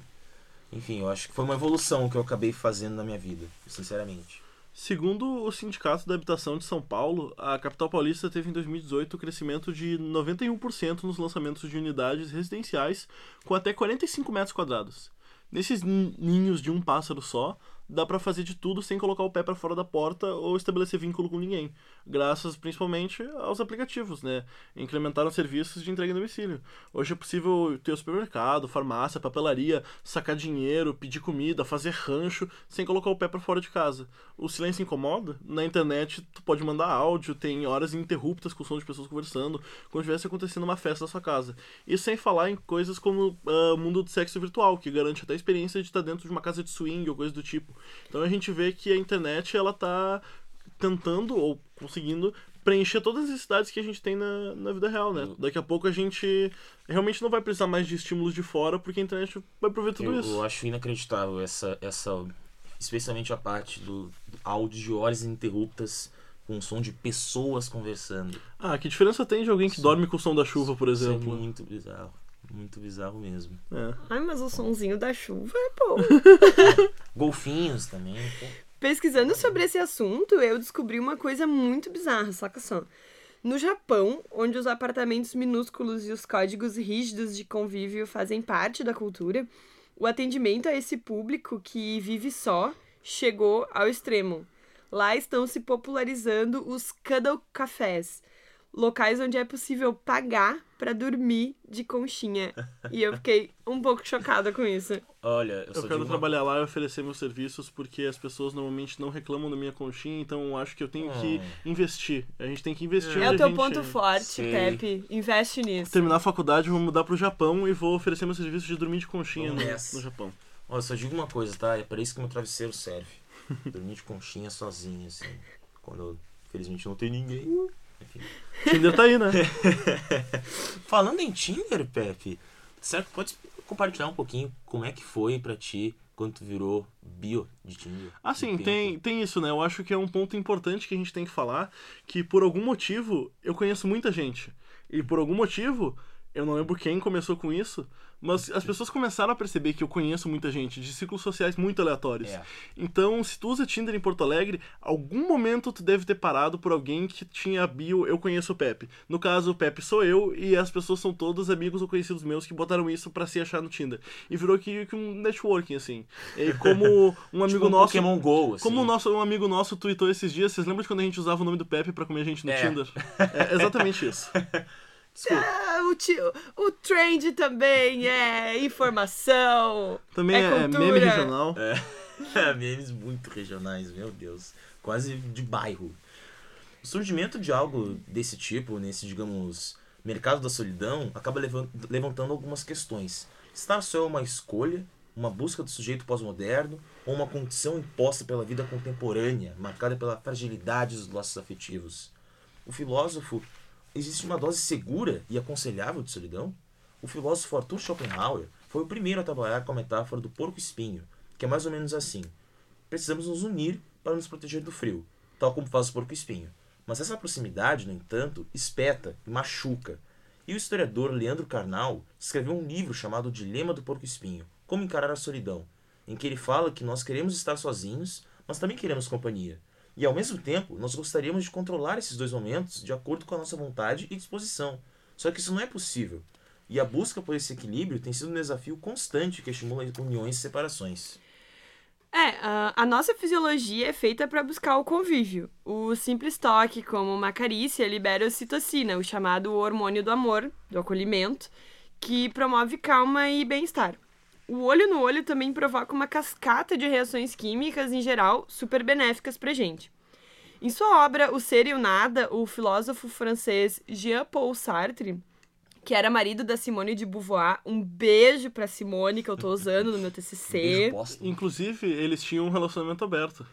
Enfim, eu acho que foi uma evolução que eu acabei fazendo na minha vida, sinceramente. Segundo o Sindicato da Habitação de São Paulo, a capital paulista teve em 2018 um crescimento de 91% nos lançamentos de unidades residenciais com até 45 metros quadrados. Nesses ninhos de um pássaro só, dá para fazer de tudo sem colocar o pé para fora da porta ou estabelecer vínculo com ninguém, graças principalmente aos aplicativos, né? Incrementaram serviços de entrega em domicílio. Hoje é possível ter supermercado, farmácia, papelaria, sacar dinheiro, pedir comida, fazer rancho sem colocar o pé para fora de casa. O silêncio incomoda? Na internet tu pode mandar áudio, tem horas ininterruptas com o som de pessoas conversando, como estivesse acontecendo uma festa na sua casa. E sem falar em coisas como o uh, mundo do sexo virtual, que garante até a experiência de estar dentro de uma casa de swing ou coisa do tipo. Então a gente vê que a internet ela tá tentando ou conseguindo preencher todas as necessidades que a gente tem na, na vida real, né? Daqui a pouco a gente realmente não vai precisar mais de estímulos de fora, porque a internet vai prover tudo eu, isso. Eu acho inacreditável essa, essa especialmente a parte do, áudio de horas ininterruptas com o som de pessoas conversando. Ah, que diferença tem de alguém que Sim. dorme com o som da chuva, por Isso é exemplo? muito bizarro. Muito bizarro mesmo. É. Ai, mas o sonzinho da chuva é bom. Golfinhos também. pô. Pesquisando sobre esse assunto, eu descobri uma coisa muito bizarra, saca só. No Japão, onde os apartamentos minúsculos e os códigos rígidos de convívio fazem parte da cultura, o atendimento a esse público que vive só chegou ao extremo. Lá estão se popularizando os cuddle cafés, locais onde é possível pagar para dormir de conchinha. E eu fiquei um pouco chocada com isso. Olha, eu, Eu só quero uma- trabalhar lá e oferecer meus serviços porque as pessoas normalmente não reclamam da minha conchinha, então eu acho que eu tenho que investir. A gente tem que investir. É o teu gente- ponto forte, Sei. Pepe. Investe nisso. Terminar a faculdade, vou mudar pro Japão e vou oferecer meus serviços de dormir de conchinha no, no Japão. Eu só digo uma coisa, tá? É para isso que meu travesseiro serve. Dormir de conchinha sozinho, assim. Quando, felizmente, não tem ninguém. Enfim. Tinder tá aí, né? [LAUGHS] Falando em Tinder, Pepe, certo? Pode compartilhar um pouquinho como é que foi pra ti quando tu virou bio de Tinder? Ah, sim, tem, tempo. tem isso, né? Eu acho que é um ponto importante que a gente tem que falar, que por algum motivo eu conheço muita gente. E por algum motivo, eu não lembro quem começou com isso, mas as pessoas começaram a perceber que eu conheço muita gente, de ciclos sociais muito aleatórios. É. Então, se tu usa Tinder em Porto Alegre, algum momento tu deve ter parado por alguém que tinha a bio Eu Conheço o Pepe. No caso, o Pepe sou eu e as pessoas são todos amigos ou conhecidos meus que botaram isso pra se achar no Tinder. E virou que, que um networking, assim. E como [LAUGHS] um amigo Tipo um nosso. Pokémon GO, assim. Como o nosso, um amigo nosso tweetou esses dias, vocês lembram de quando a gente usava o nome do Pepe pra comer gente no É. Tinder? É exatamente isso. [LAUGHS] Ah, o, ti- o trend também é informação. Também É é, é meme regional. [LAUGHS] Memes muito regionais, meu Deus. Quase de bairro. O surgimento de algo desse tipo, nesse, digamos, mercado da solidão, acaba levan- levantando algumas questões. Estar só é uma escolha, uma busca do sujeito pós-moderno, ou uma condição imposta pela vida contemporânea, marcada pela fragilidade dos laços afetivos? O filósofo, existe uma dose segura e aconselhável de solidão? O filósofo Arthur Schopenhauer foi o primeiro a trabalhar com a metáfora do porco-espinho, que é mais ou menos assim. Precisamos nos unir para nos proteger do frio, tal como faz o porco-espinho. Mas essa proximidade, no entanto, espeta e machuca. E o historiador Leandro Carnal escreveu um livro chamado Dilema do Porco-Espinho, Como Encarar a Solidão, em que ele fala que nós queremos estar sozinhos, mas também queremos companhia. E ao mesmo tempo, nós gostaríamos de controlar esses dois momentos de acordo com a nossa vontade e disposição. Só que isso não é possível. E a busca por esse equilíbrio tem sido um desafio constante que estimula uniões e separações. É, a, a nossa fisiologia é feita para buscar o convívio. O simples toque, como uma carícia, libera ocitocina, o chamado hormônio do amor, do acolhimento, que promove calma e bem-estar. O olho no olho também provoca uma cascata de reações químicas, em geral, super benéficas pra gente. Em sua obra O Ser e o Nada, o filósofo francês Jean-Paul Sartre, que era marido da Simone de Beauvoir, um beijo pra Simone, que eu tô usando no meu TCC. [LAUGHS] Inclusive, eles tinham um relacionamento aberto.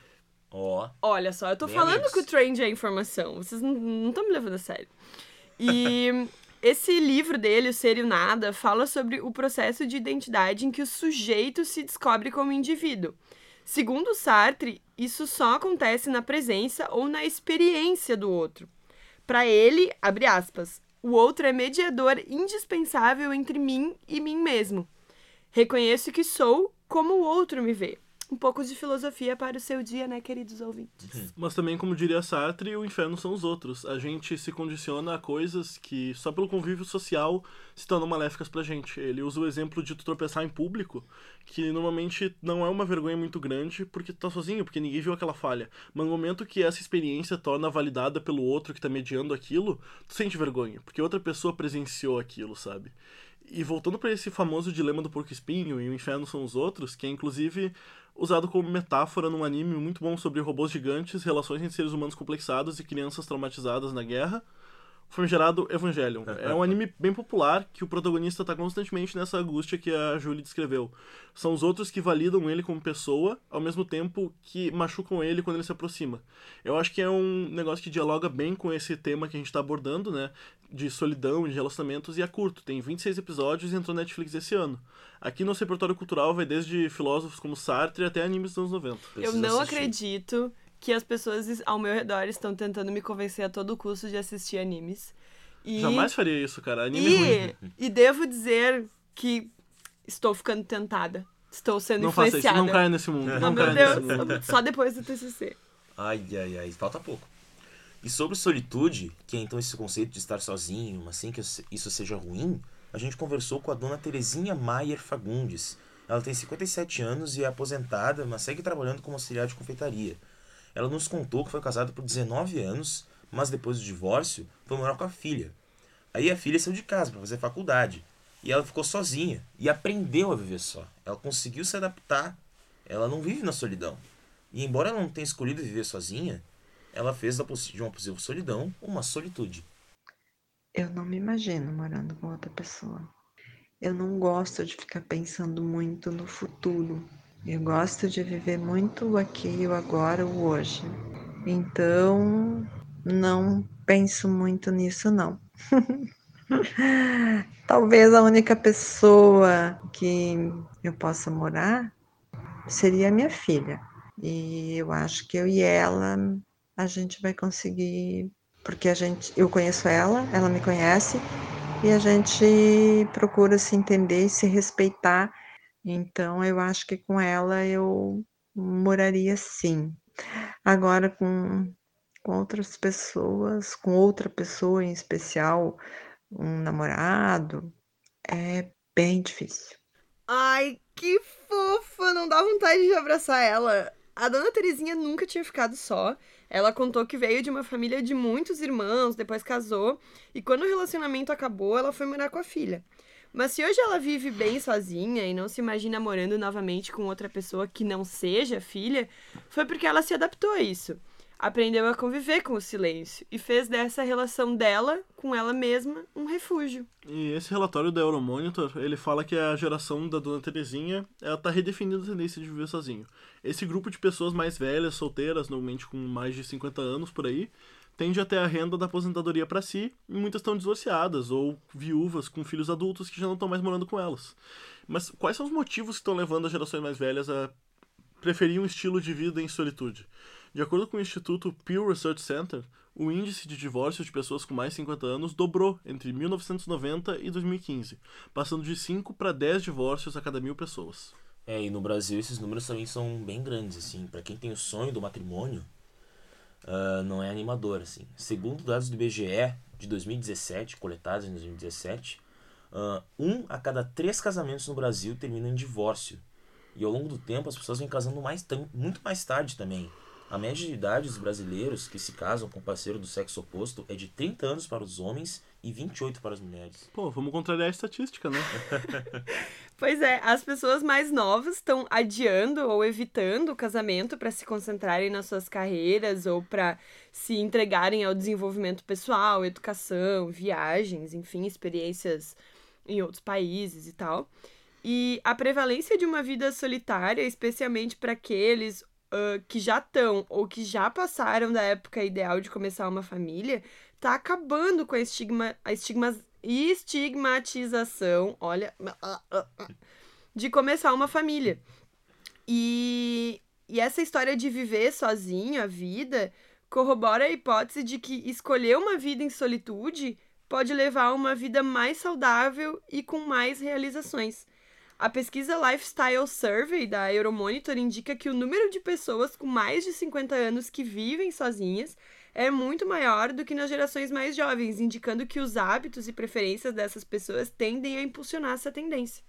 Ó, Olha só, eu tô Bem falando amigos. que o trend é informação. Vocês não estão me levando a sério. E [LAUGHS] esse livro dele, O Ser e o Nada, fala sobre o processo de identidade em que o sujeito se descobre como indivíduo. Segundo Sartre, isso só acontece na presença ou na experiência do outro. Para ele, abre aspas, o outro é mediador indispensável entre mim e mim mesmo. Reconheço que sou como o outro me vê. Um pouco de filosofia para o seu dia, né, queridos ouvintes? Mas também, como diria Sartre, o inferno são os outros. A gente se condiciona a coisas que só pelo convívio social se tornam maléficas pra gente. Ele usa o exemplo de tu tropeçar em público, que normalmente não é uma vergonha muito grande porque tu tá sozinho, porque ninguém viu aquela falha. Mas no momento que essa experiência torna validada pelo outro que tá mediando aquilo, tu sente vergonha, porque outra pessoa presenciou aquilo, sabe? E voltando pra esse famoso dilema do porco espinho e o inferno são os outros, que é inclusive usado como metáfora num anime muito bom sobre robôs gigantes, relações entre seres humanos complexados e crianças traumatizadas na guerra. Famigerado Evangelion. [LAUGHS] É um anime bem popular que o protagonista tá constantemente nessa angústia que a Julie descreveu. São os outros que validam ele como pessoa, ao mesmo tempo que machucam ele quando ele se aproxima. Eu acho que é um negócio que dialoga bem com esse tema que a gente tá abordando, né? De solidão, de relacionamentos, e é curto. Tem 26 episódios e entrou na Netflix esse ano. Aqui no repertório cultural vai desde filósofos como Sartre até animes dos anos 90. Eu não assistir. acredito que as pessoas ao meu redor estão tentando me convencer a todo custo de assistir animes. E, Jamais faria isso, cara. Anime ruim. e, [LAUGHS] e devo dizer que estou ficando tentada. Estou sendo Não faça isso, influenciada. não caia nesse mundo. Oh, Não meu caia nesse mundo. Deus, só depois do TCC. Ai, ai, ai, falta pouco. E sobre solitude, que é então esse conceito de estar sozinho, mas sem que isso seja ruim, a gente conversou com a dona Terezinha Maier Fagundes. Ela tem 57 anos e é aposentada, mas segue trabalhando como auxiliar de confeitaria. Ela nos contou que foi casada por 19 anos, mas depois do divórcio foi morar com a filha. Aí a filha saiu de casa para fazer faculdade. E ela ficou sozinha e aprendeu a viver só. Ela conseguiu se adaptar. Ela não vive na solidão. E embora ela não tenha escolhido viver sozinha, ela fez de uma possível solidão uma solitude. Eu não me imagino morando com outra pessoa. Eu não gosto de ficar pensando muito no futuro. Eu gosto de viver muito o aqui, o agora, o hoje. Então, não penso muito nisso, não. [LAUGHS] Talvez a única pessoa que eu possa morar seria a minha filha. E eu acho que eu e ela a gente vai conseguir porque a gente, eu conheço ela, ela me conhece e a gente procura se entender e se respeitar. Então eu acho que com ela eu moraria sim. Agora com, com outras pessoas, com outra pessoa em especial, um namorado, é bem difícil. Ai, que fofa! Não dá vontade de abraçar ela. A dona Terezinha nunca tinha ficado só. Ela contou que veio de uma família de muitos irmãos, depois casou, e quando o relacionamento acabou, ela foi morar com a filha. Mas se hoje ela vive bem sozinha e não se imagina morando novamente com outra pessoa que não seja filha, foi porque ela se adaptou a isso. Aprendeu a conviver com o silêncio e fez dessa relação dela com ela mesma um refúgio. E esse relatório da Euromonitor, ele fala que a geração da Dona Terezinha, ela tá redefinindo a tendência de viver sozinho. Esse grupo de pessoas mais velhas, solteiras, normalmente com mais de 50 anos por aí, tende a ter a renda da aposentadoria para si, e muitas estão divorciadas ou viúvas com filhos adultos que já não estão mais morando com elas. Mas quais são os motivos que estão levando as gerações mais velhas a preferir um estilo de vida em solitude? De acordo com o Instituto Pew Research Center, o índice de divórcio de pessoas com mais de 50 anos dobrou entre 1990 e 2015, passando de 5 para 10 divórcios a cada mil pessoas. É, e no Brasil esses números também são bem grandes, assim. Pra quem tem o sonho do matrimônio, ah, não é animador, assim. Segundo dados do IBGE de 2017, coletados em 2017, ah, um a cada três casamentos no Brasil terminam em divórcio. E ao longo do tempo as pessoas vêm casando mais, muito mais tarde também. A média de idade dos brasileiros que se casam com parceiro do sexo oposto é de 30 anos para os homens e 28 para as mulheres. Pô, vamos contrariar a estatística, né? [LAUGHS] Pois é, as pessoas mais novas estão adiando ou evitando o casamento para se concentrarem nas suas carreiras ou para se entregarem ao desenvolvimento pessoal, educação, viagens, enfim, experiências em outros países e tal. E a prevalência de uma vida solitária, especialmente para aqueles ah, que já estão ou que já passaram da época ideal de começar uma família, tá acabando com a, estigma, a estigma, estigmatização, olha, de começar uma família. E, e essa história de viver sozinho a vida corrobora a hipótese de que escolher uma vida em solitude pode levar a uma vida mais saudável e com mais realizações. A pesquisa Lifestyle Survey da Euromonitor indica que o número de pessoas com mais de 50 anos que vivem sozinhas é muito maior do que nas gerações mais jovens, indicando que os hábitos e preferências dessas pessoas tendem a impulsionar essa tendência.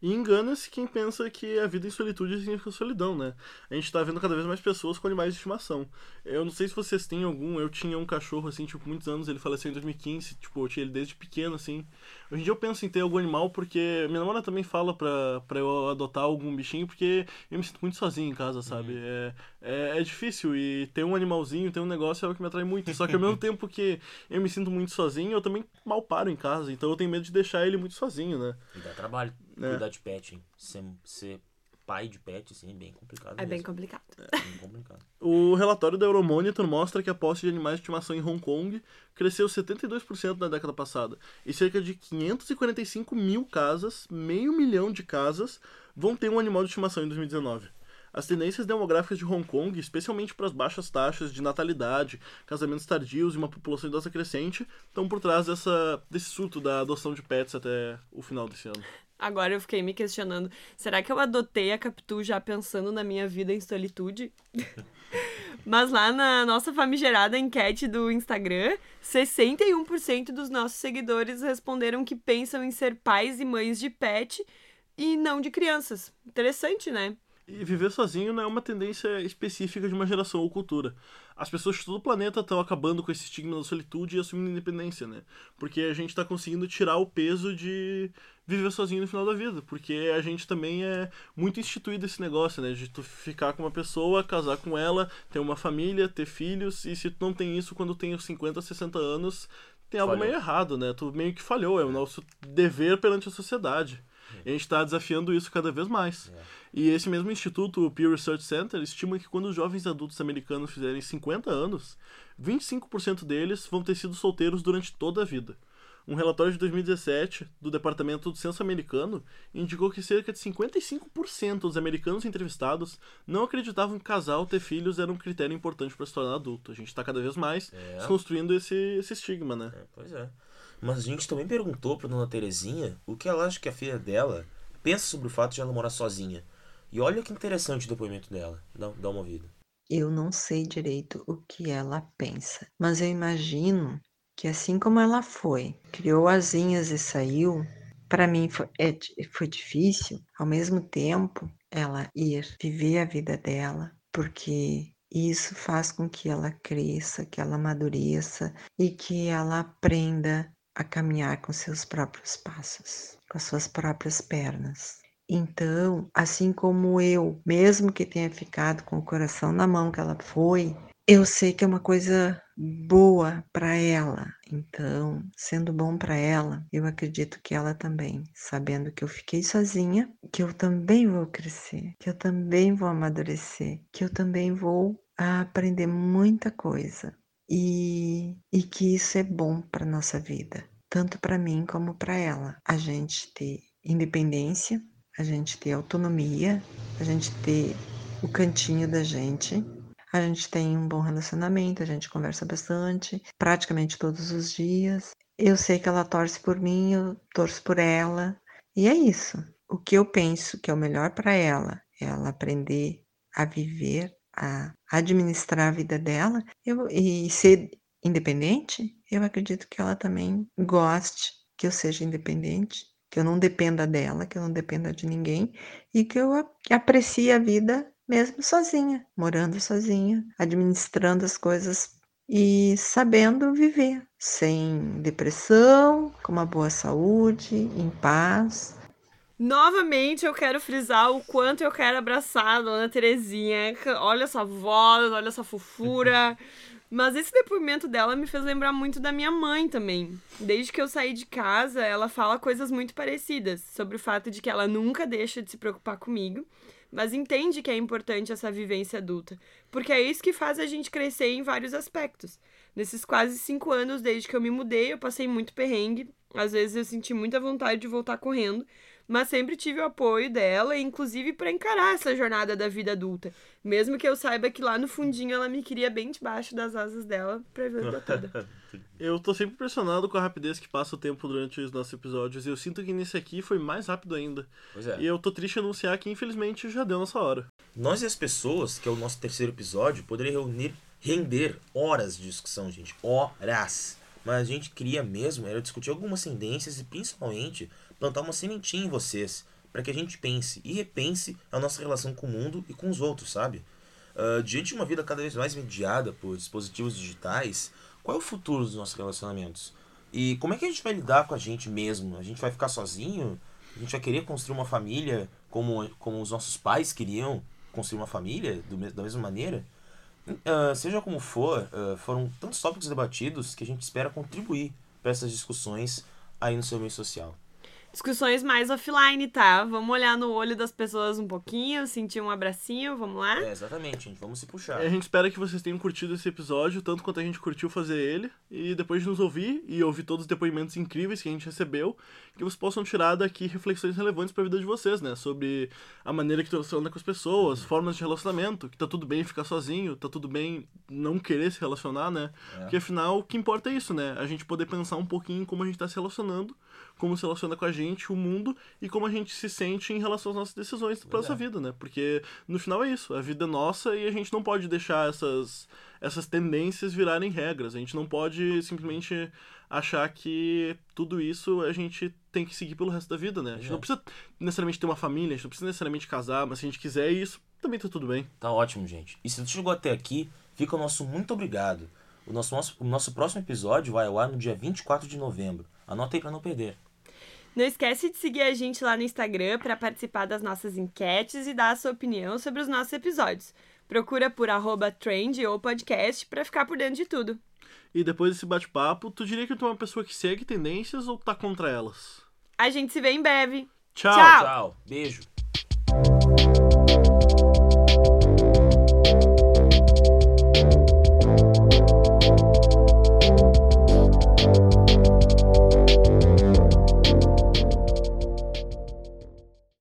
E engana-se quem pensa que a vida em solitude significa solidão, né? A gente tá vendo cada vez mais pessoas com animais de estimação. Eu não sei se vocês têm algum, eu tinha um cachorro, assim, tipo, muitos anos, ele faleceu em 2015, tipo, eu tinha ele desde pequeno, assim. Hoje em dia eu penso em ter algum animal porque minha namorada também fala pra, pra eu adotar algum bichinho porque eu me sinto muito sozinho em casa, sabe? É, é, é, difícil. E ter um animalzinho, ter um negócio é o que me atrai muito. Só que ao mesmo [LAUGHS] tempo que eu me sinto muito sozinho, eu também mal paro em casa. Então eu tenho medo de deixar ele muito sozinho, né? E dá trabalho. É. Cuidar de pet, hein? Ser, ser pai de pet, assim, é bem complicado. É mesmo. bem complicado. É bem [LAUGHS] complicado. o relatório da Euromonitor mostra que a posse de animais de estimação em Hong Kong cresceu 72% na década passada. E cerca de 545 mil casas, meio milhão de casas, vão ter um animal de estimação em 2019. As tendências demográficas de Hong Kong, especialmente para as baixas taxas de natalidade, casamentos tardios e uma população idosa crescente, estão por trás dessa, desse surto da adoção de pets até o final desse ano. Agora eu fiquei me questionando, será que eu adotei a Capitu já pensando na minha vida em solitude? [LAUGHS] Mas lá na nossa famigerada enquete do Instagram, 61% dos nossos seguidores responderam que pensam em ser pais e mães de pet e não de crianças. Interessante, né? E viver sozinho não é uma tendência específica de uma geração ou cultura. As pessoas de todo o planeta estão acabando com esse estigma da solitude e assumindo independência, né? Porque a gente está conseguindo tirar o peso de viver sozinho no final da vida. Porque a gente também é muito instituído esse negócio, né? De tu ficar com uma pessoa, casar com ela, ter uma família, ter filhos. E se tu não tem isso quando tem 50, 60 anos, tem algo falhou. meio errado, né? Tu meio que falhou. É o nosso dever perante a sociedade. E a gente está desafiando isso cada vez mais. É. E esse mesmo instituto, o Pew Research Center, estima que quando os jovens adultos americanos fizerem 50 anos, 25% deles vão ter sido solteiros durante toda a vida. Um relatório de 2017 do Departamento do Censo Americano indicou que cerca de 55% dos americanos entrevistados não acreditavam que casar ou ter filhos era um critério importante para se tornar adulto. A gente está cada vez mais é. construindo esse, esse estigma, né? É, pois é. Mas a gente também perguntou para dona Terezinha o que ela acha que a filha dela pensa sobre o fato de ela morar sozinha. E olha que interessante o depoimento dela. Dá, dá uma ouvida. Eu não sei direito o que ela pensa, mas eu imagino que assim como ela foi, criou asinhas e saiu, para mim foi, é, foi difícil, ao mesmo tempo, ela ir viver a vida dela, porque isso faz com que ela cresça, que ela amadureça e que ela aprenda a caminhar com seus próprios passos, com as suas próprias pernas. Então, assim como eu, mesmo que tenha ficado com o coração na mão que ela foi, eu sei que é uma coisa boa para ela. Então, sendo bom para ela, eu acredito que ela também, sabendo que eu fiquei sozinha, que eu também vou crescer, que eu também vou amadurecer, que eu também vou aprender muita coisa. E, e que isso é bom para nossa vida, tanto para mim como para ela. A gente ter independência, a gente ter autonomia, a gente ter o cantinho da gente. A gente tem um bom relacionamento, a gente conversa bastante, praticamente todos os dias. Eu sei que ela torce por mim, eu torço por ela. E é isso. O que eu penso que é o melhor para ela é ela aprender a viver, a administrar a vida dela eu, e ser independente. Eu acredito que ela também goste que eu seja independente que eu não dependa dela, que eu não dependa de ninguém e que eu aprecie a vida mesmo sozinha, morando sozinha, administrando as coisas e sabendo viver sem depressão, com uma boa saúde, em paz. Novamente eu quero frisar o quanto eu quero abraçar a dona Terezinha. Olha essa voz, olha essa fofura. [LAUGHS] Mas esse depoimento dela me fez lembrar muito da minha mãe também. Desde que eu saí de casa, ela fala coisas muito parecidas sobre o fato de que ela nunca deixa de se preocupar comigo, mas entende que é importante essa vivência adulta, porque é isso que faz a gente crescer em vários aspectos. Nesses quase cinco anos desde que eu me mudei, eu passei muito perrengue. Às vezes eu senti muita vontade de voltar correndo, mas sempre tive o apoio dela, inclusive para encarar essa jornada da vida adulta. Mesmo que eu saiba que lá no fundinho ela me queria bem debaixo das asas dela pra vida toda. [LAUGHS] eu tô sempre impressionado com a rapidez que passa o tempo durante os nossos episódios. E eu sinto que nesse aqui foi mais rápido ainda. É. E eu tô triste anunciar que infelizmente já deu nossa hora. Nós e as pessoas, que é o nosso terceiro episódio, poderiam reunir, render horas de discussão, gente. Horas. Mas a gente queria mesmo era discutir algumas tendências e principalmente plantar uma sementinha em vocês, para que a gente pense e repense a nossa relação com o mundo e com os outros, sabe? Uh, diante de uma vida cada vez mais mediada por dispositivos digitais, qual é o futuro dos nossos relacionamentos? E como é que a gente vai lidar com a gente mesmo? A gente vai ficar sozinho? A gente vai querer construir uma família como, como os nossos pais queriam? construir uma família do, da mesma maneira. Uh, seja como for, uh, foram tantos tópicos debatidos que a gente espera contribuir para essas discussões aí no seu meio social discussões mais offline, tá? Vamos olhar no olho das pessoas um pouquinho, sentir um abracinho, vamos lá? É, exatamente, gente. Vamos se puxar. É, a gente espera que vocês tenham curtido esse episódio, tanto quanto a gente curtiu fazer ele. E depois de nos ouvir e ouvir todos os depoimentos incríveis que a gente recebeu, que vocês possam tirar daqui reflexões relevantes para a vida de vocês, né? Sobre a maneira que você anda com as pessoas, formas de relacionamento, que tá tudo bem ficar sozinho, tá tudo bem não querer se relacionar, né? É. Porque afinal, o que importa é isso, né? A gente poder pensar um pouquinho em como a gente tá se relacionando como se relaciona com a gente, o mundo e como a gente se sente em relação às nossas decisões para nossa vida, né? Porque no final é isso, a vida é nossa e a gente não pode deixar essas essas tendências virarem regras. A gente não pode simplesmente achar que tudo isso a gente tem que seguir pelo resto da vida, né? A gente é. não precisa necessariamente ter uma família, a gente não precisa necessariamente casar, mas se a gente quiser isso, também tá tudo bem. Tá ótimo, gente. E se você chegou até aqui, fica o nosso muito obrigado. O nosso, nosso, o nosso próximo episódio vai ao ar no dia 24 de novembro. Anota aí para não perder. Não esquece de seguir a gente lá no Instagram para participar das nossas enquetes e dar a sua opinião sobre os nossos episódios. Procura por arroba trend ou podcast para ficar por dentro de tudo. E depois desse bate-papo, tu diria que tu é uma pessoa que segue tendências ou tá contra elas? A gente se vê em breve. Tchau. Tchau. Tchau. Beijo.